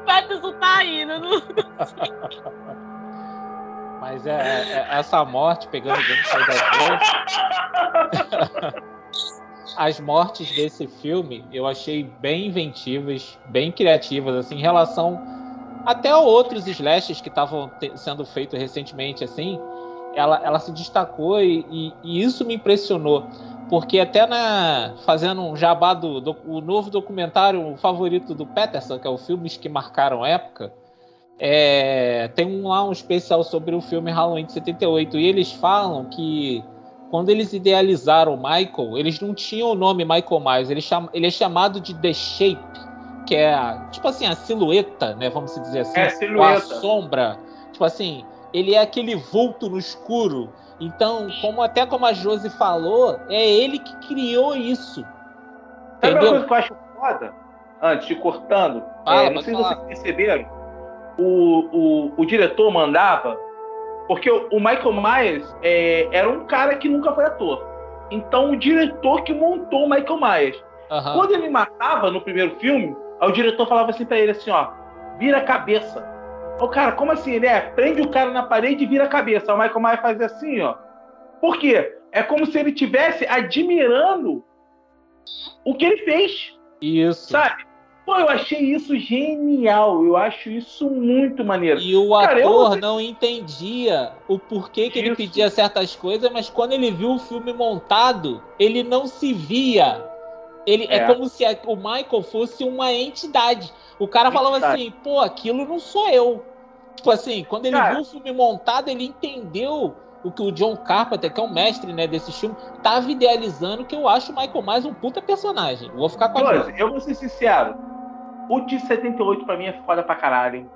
Peterson tá indo. Não... Mas é, é, é, essa morte, pegando o gancho das duas. As mortes desse filme eu achei bem inventivas, bem criativas, assim, em relação até a outros slashes que estavam sendo feitos recentemente, assim. Ela, ela se destacou e, e, e isso me impressionou porque até na fazendo um jabá do, do o novo documentário favorito do Peterson, que é o filmes que marcaram época, é, tem um, lá um especial sobre o filme Halloween de 78 e eles falam que quando eles idealizaram o Michael, eles não tinham o nome Michael Myers, ele, cham, ele é chamado de The Shape, que é a, tipo assim a silhueta, né, vamos dizer assim, é, silhueta. a sombra, tipo assim, ele é aquele vulto no escuro então, como até como a Josi falou, é ele que criou isso. Sabe entendeu? uma coisa que eu acho foda? Antes de cortando, Fala, é, não sei se vocês perceberam, o, o, o diretor mandava, porque o, o Michael Myers é, era um cara que nunca foi ator. Então o diretor que montou o Michael Myers. Uhum. Quando ele matava no primeiro filme, o diretor falava assim pra ele assim, ó, vira a cabeça. O cara, como assim, né? Prende o cara na parede e vira a cabeça. O Michael Myers faz assim, ó. Por quê? É como se ele estivesse admirando o que ele fez. Isso. Sabe? Pô, eu achei isso genial. Eu acho isso muito maneiro. E o Cara, eu ator não sei- não entendia o porquê que ele Isso. pedia certas coisas, mas quando ele viu o filme montado, ele não se via. Ele, é. É. como se o Michael fosse uma entidade. O cara falava assim, pô, aquilo não sou eu. Tipo assim, quando ele Cara. viu o filme montado, ele entendeu o que o John Carpenter, que é o mestre né, desse filme, tava idealizando, que eu acho o Michael Myers um puta personagem. Vou ficar com a Josi, eu vou ser sincero. O de 78 pra mim é foda pra caralho.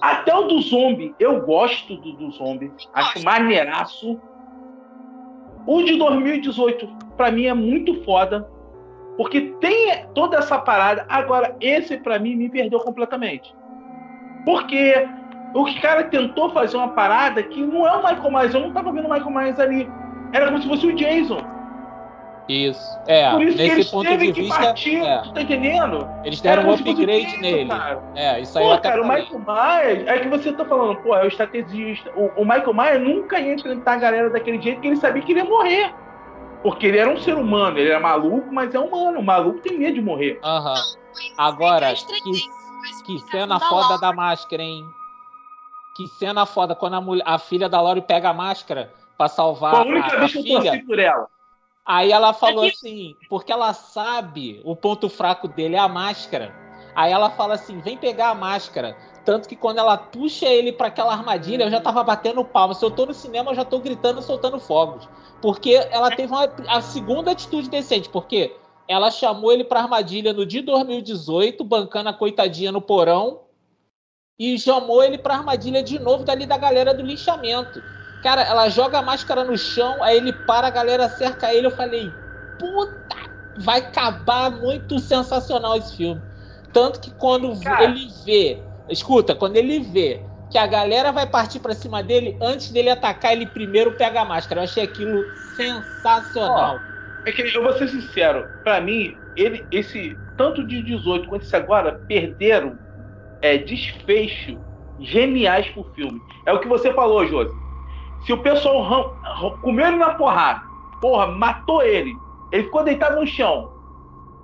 Até o do zombie, eu gosto do, do zombie. Acho maneiraço. O de 2018, pra mim, é muito foda. Porque tem toda essa parada. Agora, esse pra mim me perdeu completamente. Porque o cara tentou fazer uma parada que não é o Michael Myers. Eu não tava vendo o Michael Myers ali. Era como se fosse o Jason. Isso. É, Por isso que nesse eles ponto teve de que vista. partir. é, Tu tá entendendo? eles Era deram um upgrade Jason, nele. cara. É, isso aí Pô, cara, o. Michael Myers, é que você tá falando, pô, é o estrategista. O, o Michael Myers nunca ia enfrentar a galera daquele jeito que ele sabia que ele ia morrer. Porque ele era um ser humano, ele era maluco, mas é humano. O maluco tem medo de morrer. Aham. Agora, Eu que, que cena da foda da máscara, hein? Que cena foda quando a, mulher, a filha da Lori pega a máscara pra salvar Foi a única a, a vez que eu filha. torci por ela. Aí ela falou É que- assim, porque ela sabe o ponto fraco dele é a máscara. Aí ela fala assim: vem pegar a máscara. Tanto que quando ela puxa ele pra aquela armadilha, eu já tava batendo palma. Se eu tô no cinema, eu já tô gritando, soltando fogos. Porque ela teve uma, a segunda atitude decente. Porque ela chamou ele pra armadilha no dia 2018, bancando a coitadinha no porão. E chamou ele pra armadilha de novo dali da galera do linchamento. Cara, ela joga a máscara no chão, aí ele para, a galera cerca ele. Eu falei, puta, vai acabar muito sensacional esse filme. Tanto que quando Cara. ele vê, escuta, quando ele vê que a galera vai partir pra cima dele, antes dele atacar, ele primeiro pega a máscara. Eu achei aquilo sensacional. É que eu vou ser sincero, pra mim, ele, esse, tanto de 18 quanto esse agora, perderam é, desfecho geniais pro filme. É o que você falou, Josi. Se o pessoal ram- ram- comeu ele na porrada, porra, matou ele, ele ficou deitado no chão,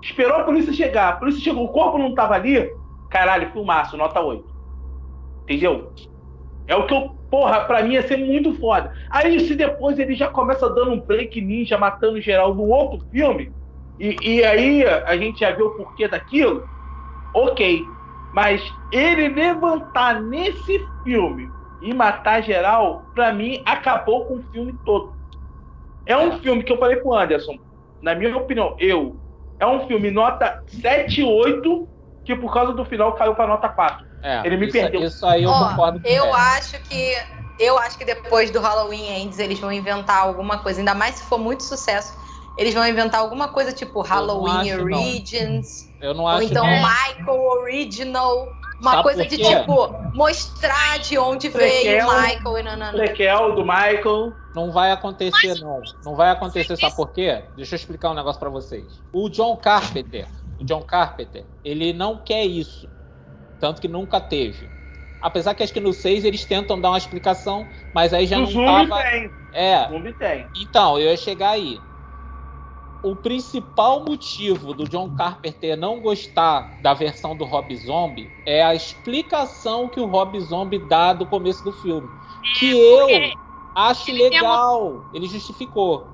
esperou a polícia chegar, a polícia chegou, o corpo não tava ali, caralho, filmaço, nota 8. Entendeu? É o que eu, porra, pra mim ia ser muito foda. Aí se depois ele já começa dando um break ninja, matando geral no outro filme, e, e aí a gente já vê o porquê daquilo, ok. Mas ele levantar nesse filme e matar geral, pra mim, acabou com o filme todo. É um filme que eu falei pro Anderson, na minha opinião, eu, é um filme nota 7, 8, que por causa do final caiu pra nota 4. É, Ele me isso, perdeu. Isso aí eu Ó, concordo com Eu você. acho que eu acho que depois do Halloween Ends eles vão inventar alguma coisa, ainda mais se for muito sucesso. Eles vão inventar alguma coisa tipo Halloween acho, não. Origins, Eu não ou acho então não. Michael Original, uma Sabe coisa de tipo mostrar de onde veio o Michael e nanana. Prequel do Michael. Não vai acontecer, não. Não vai acontecer, sabe por quê? Deixa eu explicar um negócio pra vocês. O John Carpenter, o John Carpenter, ele não quer isso. Tanto que nunca teve. Apesar que acho que no 6 eles tentam dar uma explicação, mas aí já No não tava. tem. É, tem. então, eu ia chegar aí. O principal motivo do John Carpenter não gostar da versão do Rob Zombie é a explicação que o Rob Zombie dá do começo do filme. Que eu acho ele legal. Ele justificou.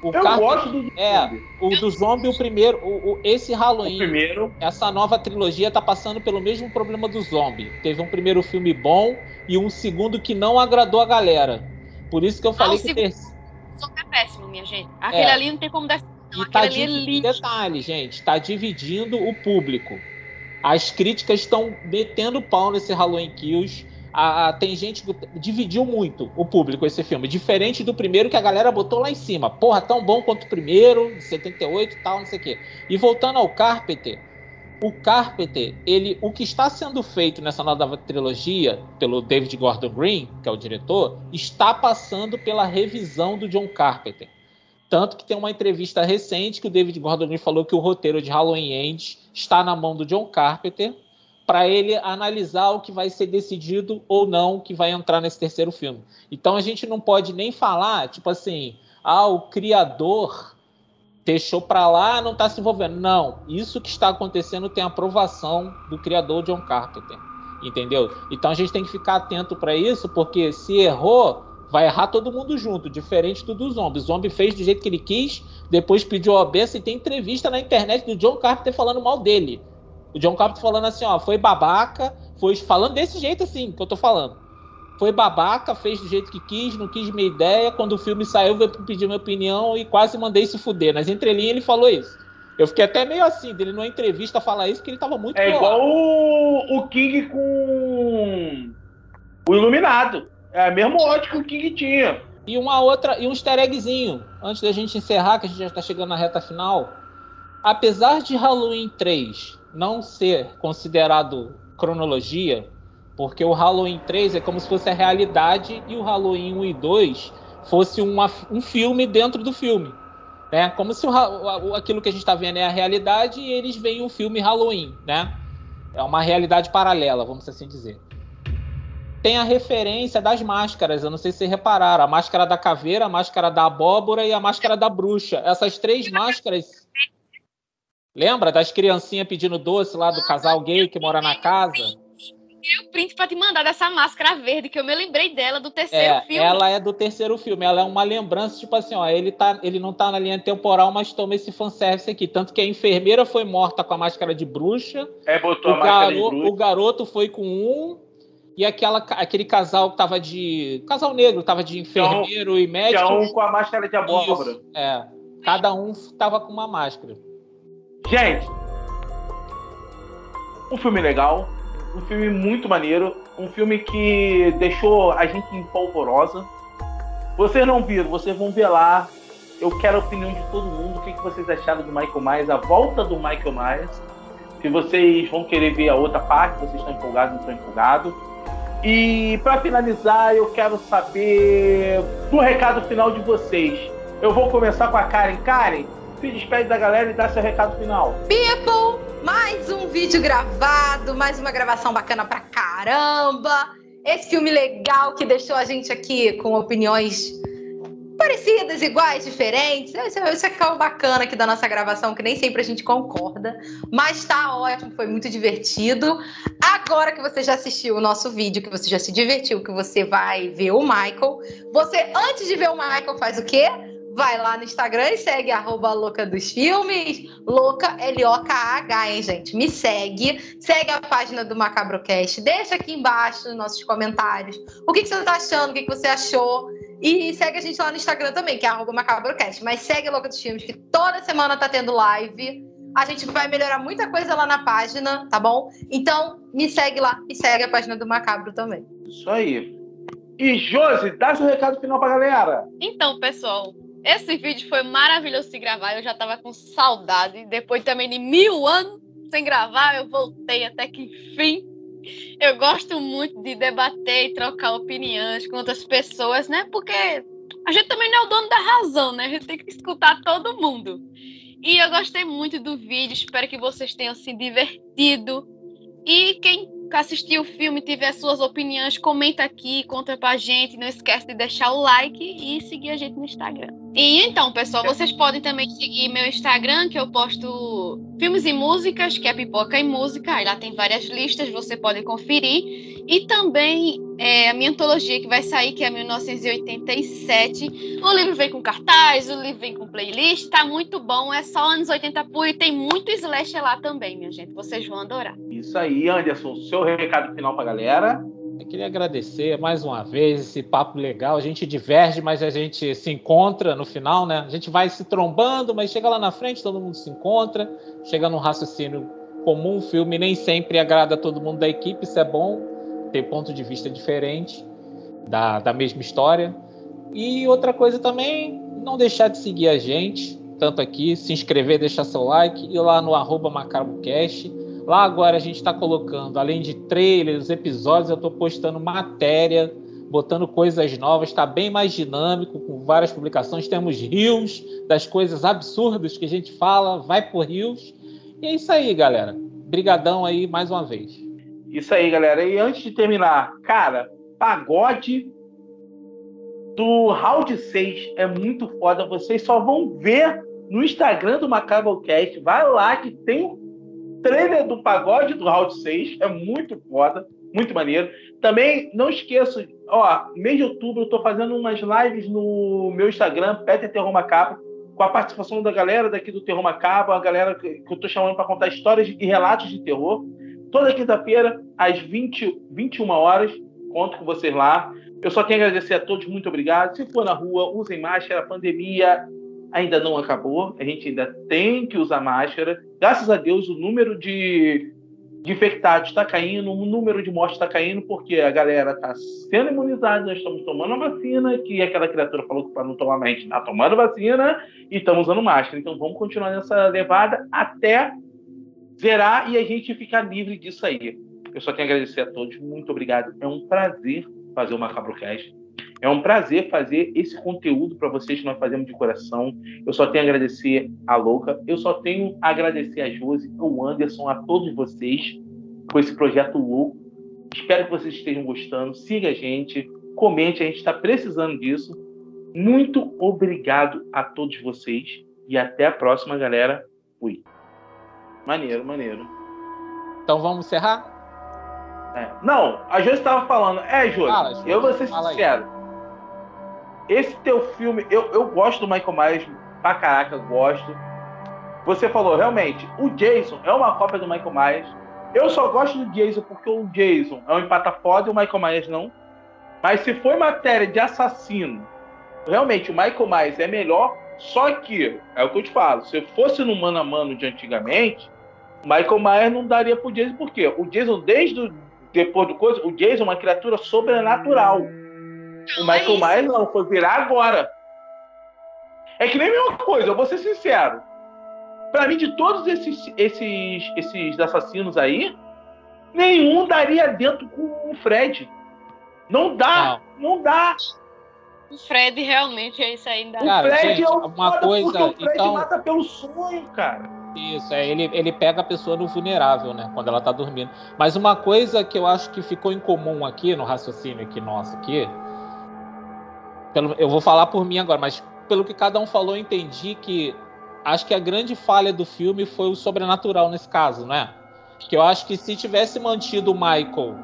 O Eu Carpenter- gosto do Zumbi. É, o do Zombie, o primeiro, o, o- esse O Halloween, primeiro. essa nova trilogia tá passando pelo mesmo problema do Zombie. Teve um primeiro filme bom e um segundo que não agradou a galera. Por isso que eu falei o que o terceiro. Só que é péssimo, minha gente. Aquele É. ali não tem como defender. não. E tá ali é lixo. detalhe, gente, tá dividindo o público. As críticas estão metendo pau nesse Halloween Kills. A- a- tem gente que dividiu muito o público esse filme, diferente do primeiro que a galera botou lá em cima. Porra, tão bom quanto o primeiro, de 78 e tal, não sei o quê. E voltando ao Carpenter, o Carpenter, ele, o que está sendo feito nessa nova trilogia pelo David Gordon Green, que é o diretor, está passando pela revisão do John Carpenter. Tanto que tem uma entrevista recente que o David Gordon Green falou que o roteiro de Halloween Ends está na mão do John Carpenter para ele analisar o que vai ser decidido ou não que vai entrar nesse terceiro filme. Então a gente não pode nem falar, tipo assim, ah, o criador deixou para lá, não está se envolvendo. Não, isso que está acontecendo tem aprovação do criador John Carpenter, entendeu? Então a gente tem que ficar atento para isso, porque se errou, vai errar todo mundo junto, diferente do do Zombie. O Zombie fez do jeito que ele quis, depois pediu a e tem entrevista na internet do John Carpenter falando mal dele. O John Carpenter falando assim, ó, foi babaca, foi falando desse jeito assim que eu tô falando. Foi babaca, fez do jeito que quis, não quis minha ideia. Quando o filme saiu, veio pedir minha opinião e quase mandei se fuder. Nas entrelinhas ele falou isso. Eu fiquei até meio assim dele numa entrevista falar isso, porque ele tava muito É igual o, o King com o Iluminado. É a mesma ótica que o King tinha. E uma outra, e um easter eggzinho, antes da gente encerrar, que a gente já está chegando na reta final. Apesar de Halloween 3 não ser considerado cronologia, porque o Halloween 3 é como se fosse a realidade e o Halloween 1 e 2 fosse uma, um filme dentro do filme. Né? Como se o, aquilo que a gente está vendo é a realidade e eles veem o filme Halloween. Né? É uma realidade paralela, vamos assim dizer tem a referência das máscaras. Eu não sei se vocês repararam. A máscara da caveira, a máscara da abóbora e a máscara da bruxa. Essas três máscaras. Lembra das criancinhas pedindo doce lá do casal gay que mora na casa? O príncipe pra te mandar dessa máscara verde, que eu me lembrei dela do terceiro é, filme. Ela é do terceiro filme, ela é uma lembrança, tipo assim, ó, ele, tá, ele não tá na linha temporal, mas toma esse fanservice aqui. Tanto que a enfermeira foi morta com a máscara de bruxa. É, botou o a máscara de bruxa. O garoto foi com um, e aquela, aquele casal que tava de. Casal negro, tava de enfermeiro e médico. Tinha um com a máscara de abóbora. Isso, é. Cada um tava com uma máscara. Gente, um filme legal, um filme muito maneiro, um filme que deixou a gente em polvorosa. Vocês não viram, vocês vão ver lá. Eu quero a opinião de todo mundo. O que que vocês acharam do Michael Myers, a volta do Michael Myers. Se vocês vão querer ver a outra parte, vocês estão empolgados, não estão empolgados. E para finalizar, eu quero saber do recado final de vocês. Eu vou começar com a Karen. Karen, se despede da galera e dá seu recado final. People, mais um vídeo gravado, mais uma gravação bacana pra caramba. Esse filme legal que deixou a gente aqui com opiniões parecidas, iguais, diferentes. Esse, esse é o bacana aqui da nossa gravação, que nem sempre a gente concorda, mas tá ótimo, foi muito divertido. Agora que você já assistiu o nosso vídeo, que você já se divertiu, que você vai ver o Michael, você, antes de ver o Michael, faz o quê? Vai lá no Instagram e segue arroba louca dos filmes, louca, L-O-K-H, hein, gente? Me segue, segue a página do Macabrocast, deixa aqui embaixo nos nossos comentários o que, que você tá achando, o que, que você achou. E segue a gente lá no Instagram também, que é arroba macabrocast. Mas segue a Louca dos Filmes, que toda semana tá tendo live. A gente vai melhorar muita coisa lá na página, tá bom? Então, me segue lá e segue a página do Macabro também. Isso aí. E Josi, dá seu recado final pra galera. Então, pessoal, esse vídeo foi maravilhoso de gravar. Eu já tava com saudade. Depois também de mil anos sem gravar, eu voltei até que enfim. Eu gosto muito de debater e trocar opiniões com outras pessoas, né? Porque a gente também não é o dono da razão, né? A gente tem que escutar todo mundo. E eu gostei muito do vídeo, espero que vocês tenham se divertido. E quem assistiu o filme tiver suas opiniões, comenta aqui, conta pra gente. Não esquece de deixar o like e seguir a gente no Instagram. E então, pessoal, vocês podem também seguir meu Instagram, que eu posto filmes e músicas, que é Pipoca e Música. Aí lá tem várias listas, você pode conferir. E também é, a minha antologia que vai sair, que é 1987. O livro vem com cartaz, o livro vem com playlist, tá muito bom. É só anos 80 puro e tem muito slash lá também, minha gente. Vocês vão adorar. Isso aí, Anderson, seu recado final pra galera. Eu queria agradecer mais uma vez esse papo legal. A gente diverge, mas a gente se encontra no final, né? A gente vai se trombando, mas chega lá na frente, todo mundo se encontra, chega num raciocínio comum. O filme nem sempre agrada todo mundo da equipe, isso é bom, ter ponto de vista diferente da, da mesma história. E outra coisa também, não deixar de seguir a gente, tanto aqui, se inscrever, deixar seu like, e lá no arroba. Lá agora a gente está colocando, além de trailers, episódios, eu estou postando matéria, botando coisas novas, está bem mais dinâmico, com várias publicações. Temos rios das coisas absurdas que a gente fala, vai por rios. E é isso aí, galera. Brigadão aí mais uma vez. Isso aí, galera. E antes de terminar, cara, pagode do round 6 é muito foda. Vocês só vão ver no Instagram do Macabrocast. Vai lá que tem trailer do pagode do Round 6. É muito foda, muito maneiro. Também não esqueço, ó, mês de outubro eu tô fazendo umas lives no meu Instagram, Peter Terror Macabro, com a participação da galera daqui do Terror Macabro, a galera que eu tô chamando para contar histórias e relatos de terror. Toda quinta-feira, às 20, 21 horas, conto com vocês lá. Eu só tenho a agradecer a todos, muito obrigado. Se for na rua, usem máscara, pandemia ainda não acabou, a gente ainda tem que usar máscara. Graças a Deus, o número de, de infectados está caindo, o número de mortes está caindo, porque a galera está sendo imunizada, nós estamos tomando a vacina, que aquela criatura falou que para não tomar mais, está tomando vacina e estamos usando máscara. Então vamos continuar nessa levada até zerar e a gente ficar livre disso aí. Eu só tenho a agradecer a todos, muito obrigado. É um prazer fazer o Macabrocast. É um prazer fazer esse conteúdo para vocês que nós fazemos de coração. Eu só tenho a agradecer a Louca, eu só tenho a agradecer a Josi, ao Anderson, a todos vocês com esse projeto louco. Espero que vocês estejam gostando. Siga a gente, comente, a gente está precisando disso. Muito obrigado a todos vocês e até a próxima, galera. Fui. Maneiro, maneiro. Então vamos encerrar? É. Não, a Josi estava falando. É, Josi, eu vou ser sincero. Esse teu filme, eu, eu gosto do Michael Myers pra caraca, gosto. Você falou, realmente, o Jason é uma cópia do Michael Myers. Eu só gosto do Jason porque o Jason é um empata foda e o Michael Myers não. Mas se for matéria de assassino, realmente o Michael Myers é melhor. Só que, é o que eu te falo, se fosse no mano a mano de antigamente, o Michael Myers não daria pro Jason, por quê? O Jason, desde depois do coisa, o Jason é uma criatura sobrenatural. O Michael Myers não, foi virar agora. É que nem a mesma coisa, eu vou ser sincero. Pra mim, de todos esses, esses, esses assassinos aí, nenhum daria dentro com o Fred. Não dá, não, não dá. O Fred realmente é isso aí. O cara, Fred gente, é o uma coisa, o Fred então... mata pelo sonho, cara. Isso, é, ele, ele pega a pessoa no vulnerável, né? Quando ela tá dormindo. Mas uma coisa que eu acho que ficou em comum aqui, no raciocínio aqui nosso aqui, pelo, eu vou falar por mim agora, mas pelo que cada um falou, eu entendi que acho que a grande falha do filme foi o sobrenatural nesse caso, né? Que eu acho que se tivesse mantido o Michael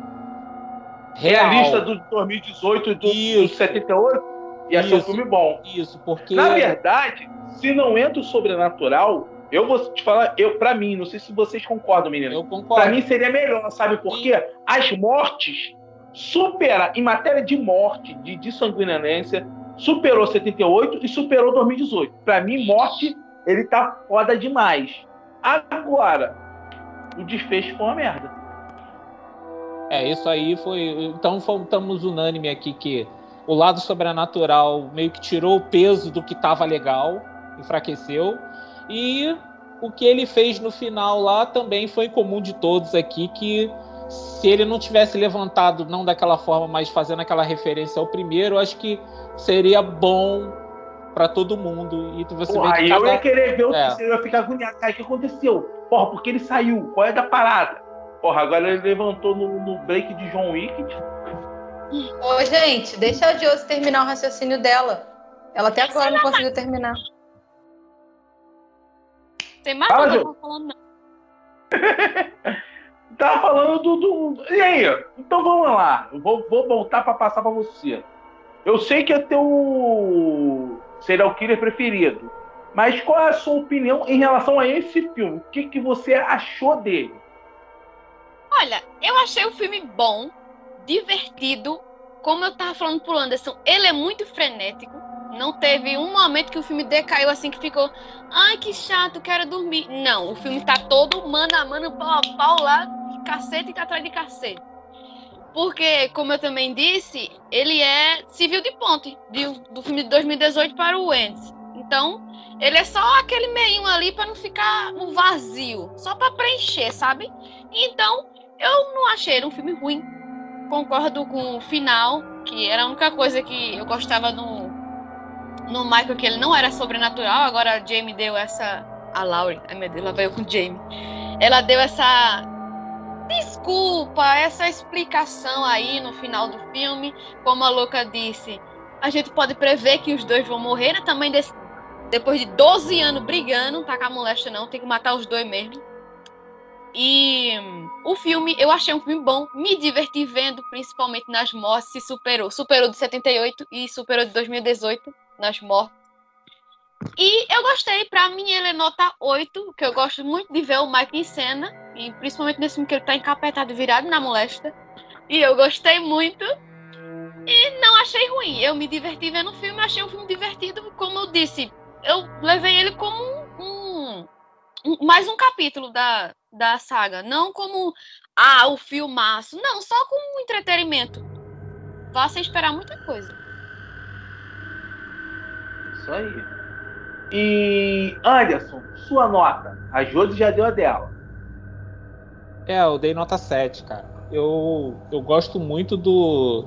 real, realista do 2018 e do, do 78, ia isso, ser um filme bom. Isso, porque na verdade, se não entra o sobrenatural, eu vou te falar, eu para mim, não sei se vocês concordam, menino. Eu concordo. Para mim seria melhor, sabe por quê? As mortes supera em matéria de morte, de, de sanguinolência, superou 78 e superou 2018. Para mim, morte, ele tá foda demais. Agora, o desfecho foi uma merda. É, isso aí foi. Então estamos unânime aqui que o lado sobrenatural meio que tirou o peso do que estava legal, enfraqueceu. E o que ele fez no final lá também foi comum de todos aqui, que se ele não tivesse levantado, não daquela forma, mas fazendo aquela referência ao primeiro, acho que seria bom para todo mundo. E você Porra, vê que cada... eu ia querer ver o é. terceiro, eu ia ficar agoniado. Cara, o que aconteceu? Porra, porque ele saiu? Qual é da parada? Porra, agora ele levantou no, no break de John Wick. Ô, gente, deixa a Josie terminar o raciocínio dela. Ela até agora não conseguiu terminar. Tem mais nada falando, não. <laughs> Tava falando do, do, E aí? Então vamos lá. Vou, vou voltar para passar para você. Eu sei que é teu serial killer preferido. Mas qual é a sua opinião em relação a esse filme? O que, que você achou dele? Olha, eu achei o filme bom, divertido. Como eu tava falando pro Anderson, ele é muito frenético. Não teve um momento que o filme decaiu assim que ficou, ai que chato, quero dormir. Não, o filme tá todo mano a mano, pau a pau lá, cacete e atrás de cacete. Porque, como eu também disse, ele é civil de ponte de, do filme de 2018 para o Ends. Então, ele é só aquele meio ali para não ficar um vazio, só para preencher, sabe? Então, eu não achei ele um filme ruim. Concordo com o final, que era a única coisa que eu gostava no, no Michael, que ele não era sobrenatural. Agora a Jamie deu essa. A Laurie, ai meu Deus, lá veio com Jamie. Ela deu essa desculpa, essa explicação aí no final do filme. Como a louca disse, a gente pode prever que os dois vão morrer. Né? tamanho desse Depois de 12 anos brigando, tá com a molesta não, tem que matar os dois mesmo. E o filme, eu achei um filme bom, me diverti vendo, principalmente nas mortes, se superou. Superou de 78 e superou de 2018 nas mortes. E eu gostei, pra mim ele é nota 8, que eu gosto muito de ver o Mike em cena, e principalmente nesse filme que ele tá encapetado virado na molesta. E eu gostei muito. E não achei ruim. Eu me diverti vendo o filme, achei o filme divertido, como eu disse. Eu levei ele como um, um mais um capítulo da, da saga, não como ah, o filmaço, não, só como um entretenimento. Vá sem esperar muita coisa. Isso aí. E Anderson, sua nota. A Josi já deu a dela. É, eu dei nota 7, cara. Eu, eu gosto muito do.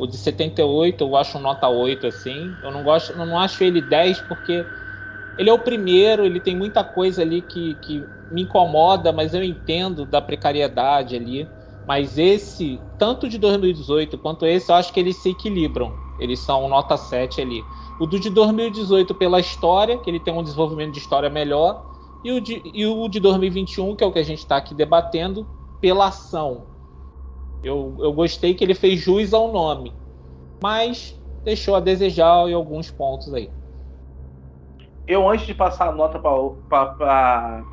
O de 78, eu acho nota 8, assim. Eu não gosto, eu não acho ele 10 porque ele é o primeiro, ele tem muita coisa ali que, que me incomoda, mas eu entendo da precariedade ali. Mas esse, tanto de 2018 quanto esse, eu acho que eles se equilibram. Eles são nota 7 ali. O do de 2018 pela história, que ele tem um desenvolvimento de história melhor, e o de, e o de 2021, que é o que a gente está aqui debatendo, pela ação. Eu, eu gostei que ele fez jus ao nome, mas deixou a desejar em alguns pontos aí. Eu, antes de passar a nota para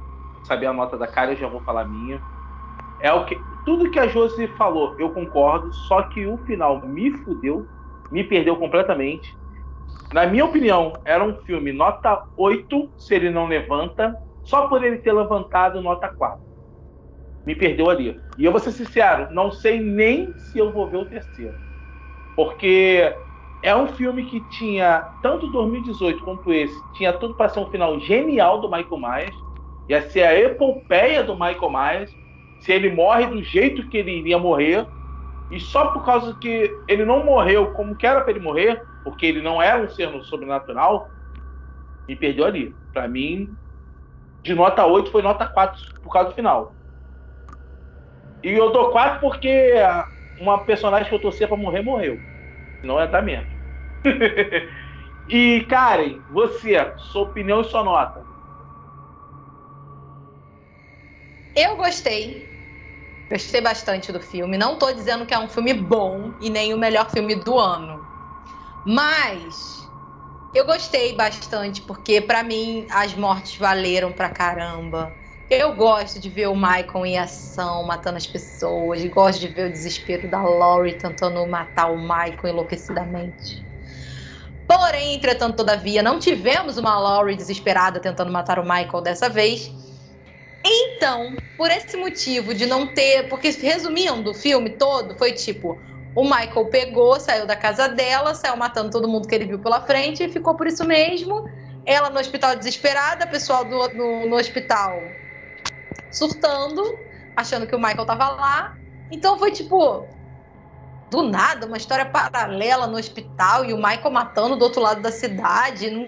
saber a nota da cara, eu já vou falar a minha. É o que tudo que a Josi falou, eu concordo, só que o final me fudeu, me perdeu completamente. Na minha opinião, era um filme nota 8, se ele não levanta, só por ele ter levantado nota 4. Me perdeu ali. E eu vou ser sincero, não sei nem se eu vou ver o terceiro. Porque é um filme que tinha, tanto 2018 quanto esse, tinha tudo para ser um final genial do Michael Myers. Ia ser a epopeia do Michael Myers. Se ele morre do jeito que ele iria morrer. E só por causa que ele não morreu como que era para ele morrer, porque ele não era um ser sobrenatural, me perdeu ali. Para mim, de nota 8 foi nota 4 por causa do final. E eu dou 4 porque uma personagem que eu torcia para morrer morreu. Não é mesmo. <laughs> e, Karen, você, sua opinião e sua nota. Eu gostei. Gostei bastante do filme. Não tô dizendo que é um filme bom e nem o melhor filme do ano. Mas eu gostei bastante, porque para mim as mortes valeram pra caramba. Eu gosto de ver o Michael em ação, matando as pessoas. Gosto de ver o desespero da Laurie tentando matar o Michael enlouquecidamente. Porém, entretanto, todavia, não tivemos uma Laurie desesperada tentando matar o Michael dessa vez. Então, por esse motivo de não ter. Porque, resumindo, o filme todo foi tipo: o Michael pegou, saiu da casa dela, saiu matando todo mundo que ele viu pela frente e ficou por isso mesmo. Ela no hospital desesperada, pessoal do, no, no hospital surtando, achando que o Michael tava lá. Então foi tipo, do nada, uma história paralela no hospital e o Michael matando do outro lado da cidade. Não,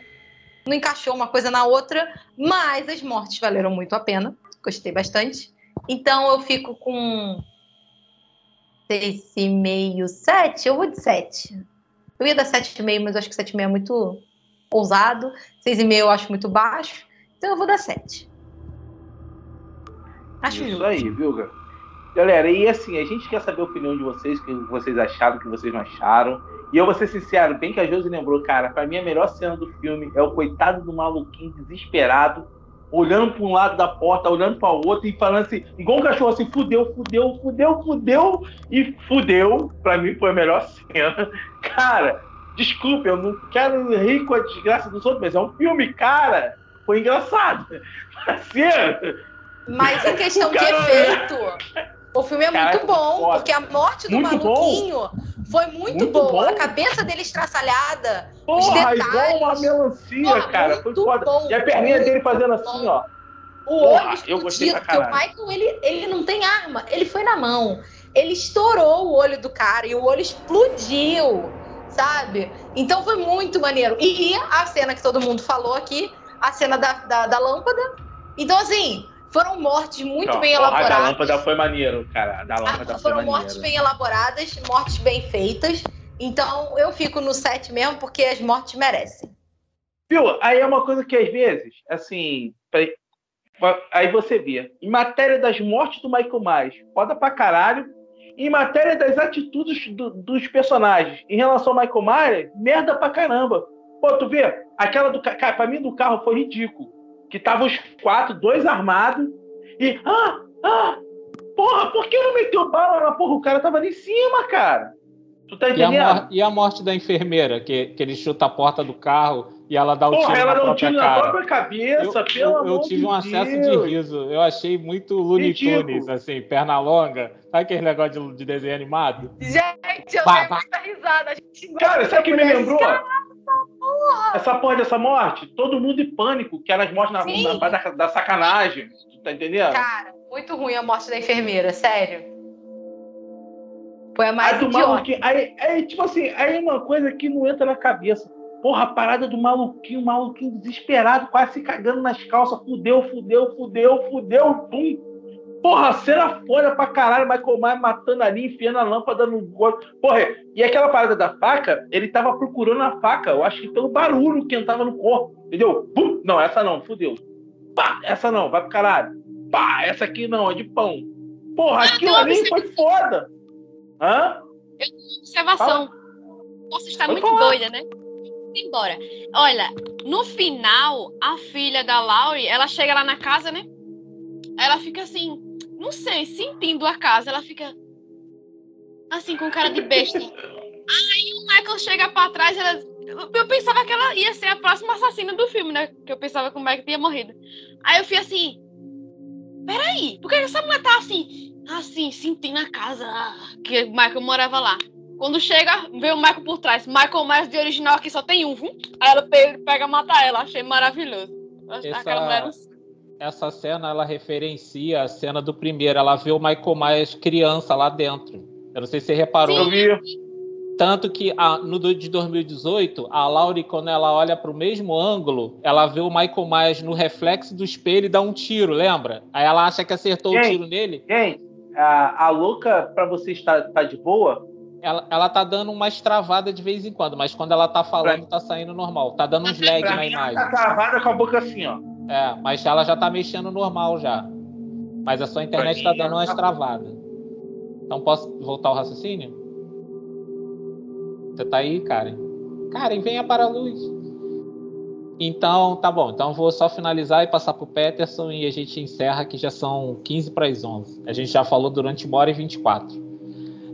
não encaixou uma coisa na outra, mas as mortes valeram muito a pena. Gostei bastante. Então eu fico com 6,5, 7. Eu vou de 7. Eu ia dar 7,5, mas eu acho que 7,5 é muito ousado. 6,5 eu acho muito baixo. Então eu vou dar 7. Acho Isso justo. aí, viu, Galera, e assim, a gente quer saber a opinião de vocês, o que vocês acharam, o que vocês não acharam. E eu vou ser sincero, bem que a Josi lembrou, cara, pra mim a melhor cena do filme é o coitado do maluquinho desesperado, olhando para um lado da porta, olhando para o outro e falando assim, igual um cachorro assim, fudeu, fudeu, fudeu, fudeu e fudeu. Pra mim foi a melhor cena. <laughs> Cara, desculpa, eu não quero rir com a desgraça dos outros, mas é um filme, cara. Foi engraçado. Parceiro. <laughs> Mas em <laughs> questão de efeito, o filme é muito bom, porque a morte do muito maluquinho bom. foi muito, muito boa. A cabeça dele estraçalhada. Porra, igual uma melancia, Porra, cara. Foi foda. Bom, e a perninha dele fazendo assim, ó. O olho eu gostei pra caralho. porque o Michael, ele, ele não tem arma. Ele foi na mão. Ele estourou o olho do cara e o olho explodiu, sabe? Então foi muito maneiro. E a cena que todo mundo falou aqui, a cena da, da, da lâmpada. Então, assim, foram mortes muito não, bem elaboradas. A da lâmpada foi maneiro, cara. A da lâmpada ah, foram mortes bem elaboradas, mortes bem feitas. Então eu fico no 7 mesmo, porque as mortes merecem. Viu? Aí é uma coisa que às vezes, assim, aí você vê, em matéria das mortes do Michael Myers, foda pra caralho, em matéria das atitudes do, dos personagens em relação ao Michael Myers, merda pra caramba. Pô, tu vê, aquela do cara, pra mim do carro foi ridículo. Que tava os quatro, dois armados, e. Ah! Ah! Porra, por que não meteu bala na porra? O cara tava ali em cima, cara. Tu tá entendendo? E a, e a morte da enfermeira, que, que ele chuta a porta do carro e ela dá o Porra, tiro ela na um própria tiro cara. na própria cabeça, eu, pelo eu, amor eu tive um de acesso Deus. de riso. Eu achei muito Looney. Tunes, assim, perna longa. Sabe aquele negócio de, de desenho animado? Gente, eu dei muita risada. A gente Cara, sabe o que me lembrou? Essa porra dessa morte, todo mundo em pânico, que elas mortes na, na da, da sacanagem. Tu tá entendendo? Cara, muito ruim a morte da enfermeira, sério. Foi a Aí mais do idiota. maluquinho. Aí, aí, tipo assim, aí é uma coisa que não entra na cabeça. Porra, a parada do maluquinho, maluquinho desesperado, quase se cagando nas calças. Fudeu, fudeu, fudeu, fudeu, pum. Porra, cena folha pra caralho, Michael Myers matando ali, enfiando a lâmpada no gol. Porra, e aquela parada da faca, ele tava procurando a faca, eu acho que pelo barulho que entrava no corpo, entendeu? Pum, não, essa não, fudeu. Pá, essa não, vai pro caralho. Pá, essa aqui não, é de pão. Porra, Ah, aquilo tem ali foi foda. Hã? Observação. Posso estar Pode muito falar. doida, né? Embora. Olha, no final, a filha da Laurie, ela chega lá na casa, né? Ela fica assim, não sei, sentindo a casa. Ela fica assim, com cara de besta. Aí o Michael chega pra trás, ela. eu- Eu pensava que ela ia ser a próxima assassina do filme, né? Que eu pensava que o Michael tinha morrido. Aí eu fui assim. Peraí, por que essa mulher tá assim? Assim, sentindo a casa ah, que o Michael morava lá. Quando chega, vê o Michael por trás. Michael Myers de original aqui só tem um, viu? Aí ela pe- pega e mata ela. Achei maravilhoso. Essa- Aquela mulher não Essa cena, ela referencia a cena do primeiro. Ela vê o Michael Myers criança lá dentro. Eu não sei se você reparou. Eu vi. Tanto que a- no de 2018, a Laurie, quando ela olha para o mesmo ângulo, ela vê o Michael Myers no reflexo do espelho e dá um tiro, lembra? Aí ela acha que acertou o tiro nele. Gente, a, a louca pra você estar tá de boa, Ela, ela tá dando uma estravada de vez em quando, mas quando ela tá falando, tá saindo normal. Tá dando uns lag pra na mim ela imagem. tá travada com a boca assim, ó. É, mas ela já tá mexendo normal já. Mas a sua internet Pra tá dando uma tá- estravada. Então posso voltar ao raciocínio? Você tá aí, Karen? Karen, venha para a luz. Então, tá bom. Então vou só finalizar e passar pro Peterson e a gente encerra que já são 15 para as 11. A gente já falou durante uma hora e 24.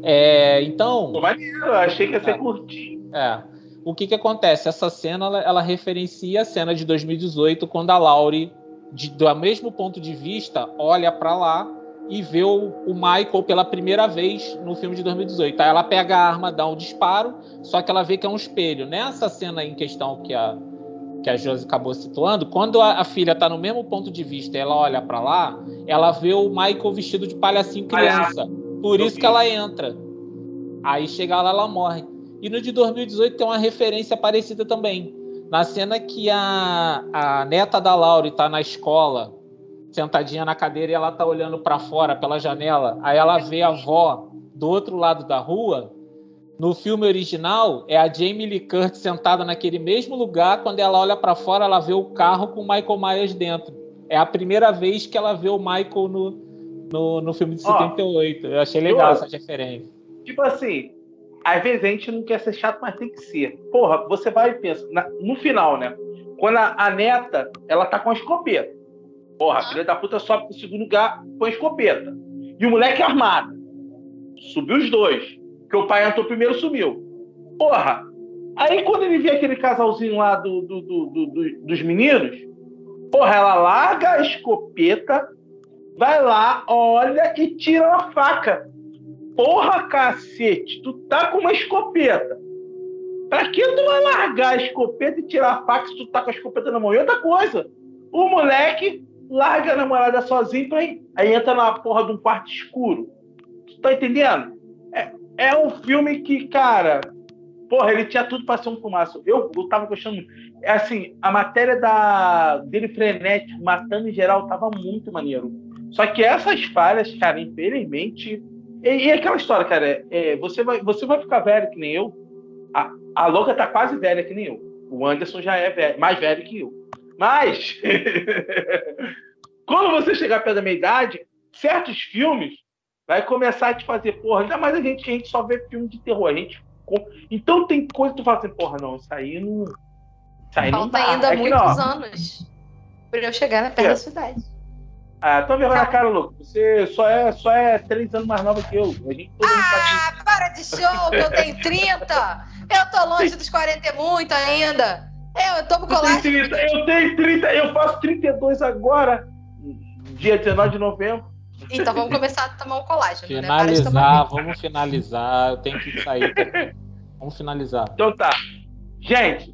É, então, Pô, maneiro, achei que ia ser É. curtinho. é. O que que acontece? Essa cena, ela, ela referencia a cena de 2018, quando a Laurie, de, do mesmo ponto de vista, olha para lá e vê o, o Michael pela primeira vez no filme de 2018. Aí ela pega a arma, dá um disparo, só que ela vê que é um espelho. Nessa cena em questão que a, que a Josi acabou situando, quando a, a filha está no mesmo ponto de vista ela olha para lá, ela vê o Michael vestido de palhacinho criança. Por isso que ela entra. Aí chega lá, ela morre. E no de 2018 tem uma referência parecida também. Na cena que a, a neta da Laura está na escola, sentadinha na cadeira e ela tá olhando para fora pela janela, aí ela vê a avó do outro lado da rua. No filme original, é a Jamie Lee Curtis sentada naquele mesmo lugar. Quando ela olha para fora, ela vê o carro com o Michael Myers dentro. É a primeira vez que ela vê o Michael no, no, no filme de Ó, 78. Eu achei legal eu- essa referência. Tipo assim, às vezes a gente não quer ser chato, mas tem que ser. Porra, você vai e pensa, na- no final, né? Quando a, a neta, ela tá com a escopeta. Porra, a filha da puta sobe pro segundo lugar com a escopeta. E o moleque armado. Subiu os dois. Porque o pai entrou primeiro sumiu. Porra, aí quando ele vê aquele casalzinho lá do, do- do- do- do- dos meninos, porra, ela larga a escopeta, vai lá, olha e tira a faca. Porra, cacete, tu tá com uma escopeta. Pra que tu vai largar a escopeta e tirar a faca se tu tá com a escopeta na mão? E outra coisa, o moleque larga a namorada sozinho pra ir. Aí entra na porra de um quarto escuro. Tu tá entendendo? É, é um filme que, cara, porra, ele tinha tudo pra ser um fumaço. Eu, eu tava gostando. É assim, a matéria da, dele frenético, matando em geral, tava muito maneiro. Só que essas falhas, cara, infelizmente. E, e aquela história, cara, é, você, vai, você vai ficar velho que nem eu. A, a louca tá quase velha que nem eu. O Anderson já é velho, mais velho que eu. Mas, <laughs> quando você chegar perto da minha idade, certos filmes vai começar a te fazer, porra, ainda mais a gente a gente só vê filme de terror. A gente, então tem coisa que tu fala assim, porra, não, isso aí não. Isso aí Falta não dá. ainda É muitos ó, anos pra eu chegar na perto É. da cidade. Ah, tô vergonha na cara, louco. Você só é, só é três anos mais nova que eu. A gente disso. Ah, para de show, que eu tenho 30! Eu tô longe dos 40 e muito ainda! Eu, eu tomo Eu tenho, colágeno. 30, eu tenho 30, eu faço 32 agora, dia 19 de novembro. Então vamos começar a tomar um colágeno, né? Para Finalizar, vamos finalizar. Eu tenho que sair. Vamos finalizar. Então tá. Gente,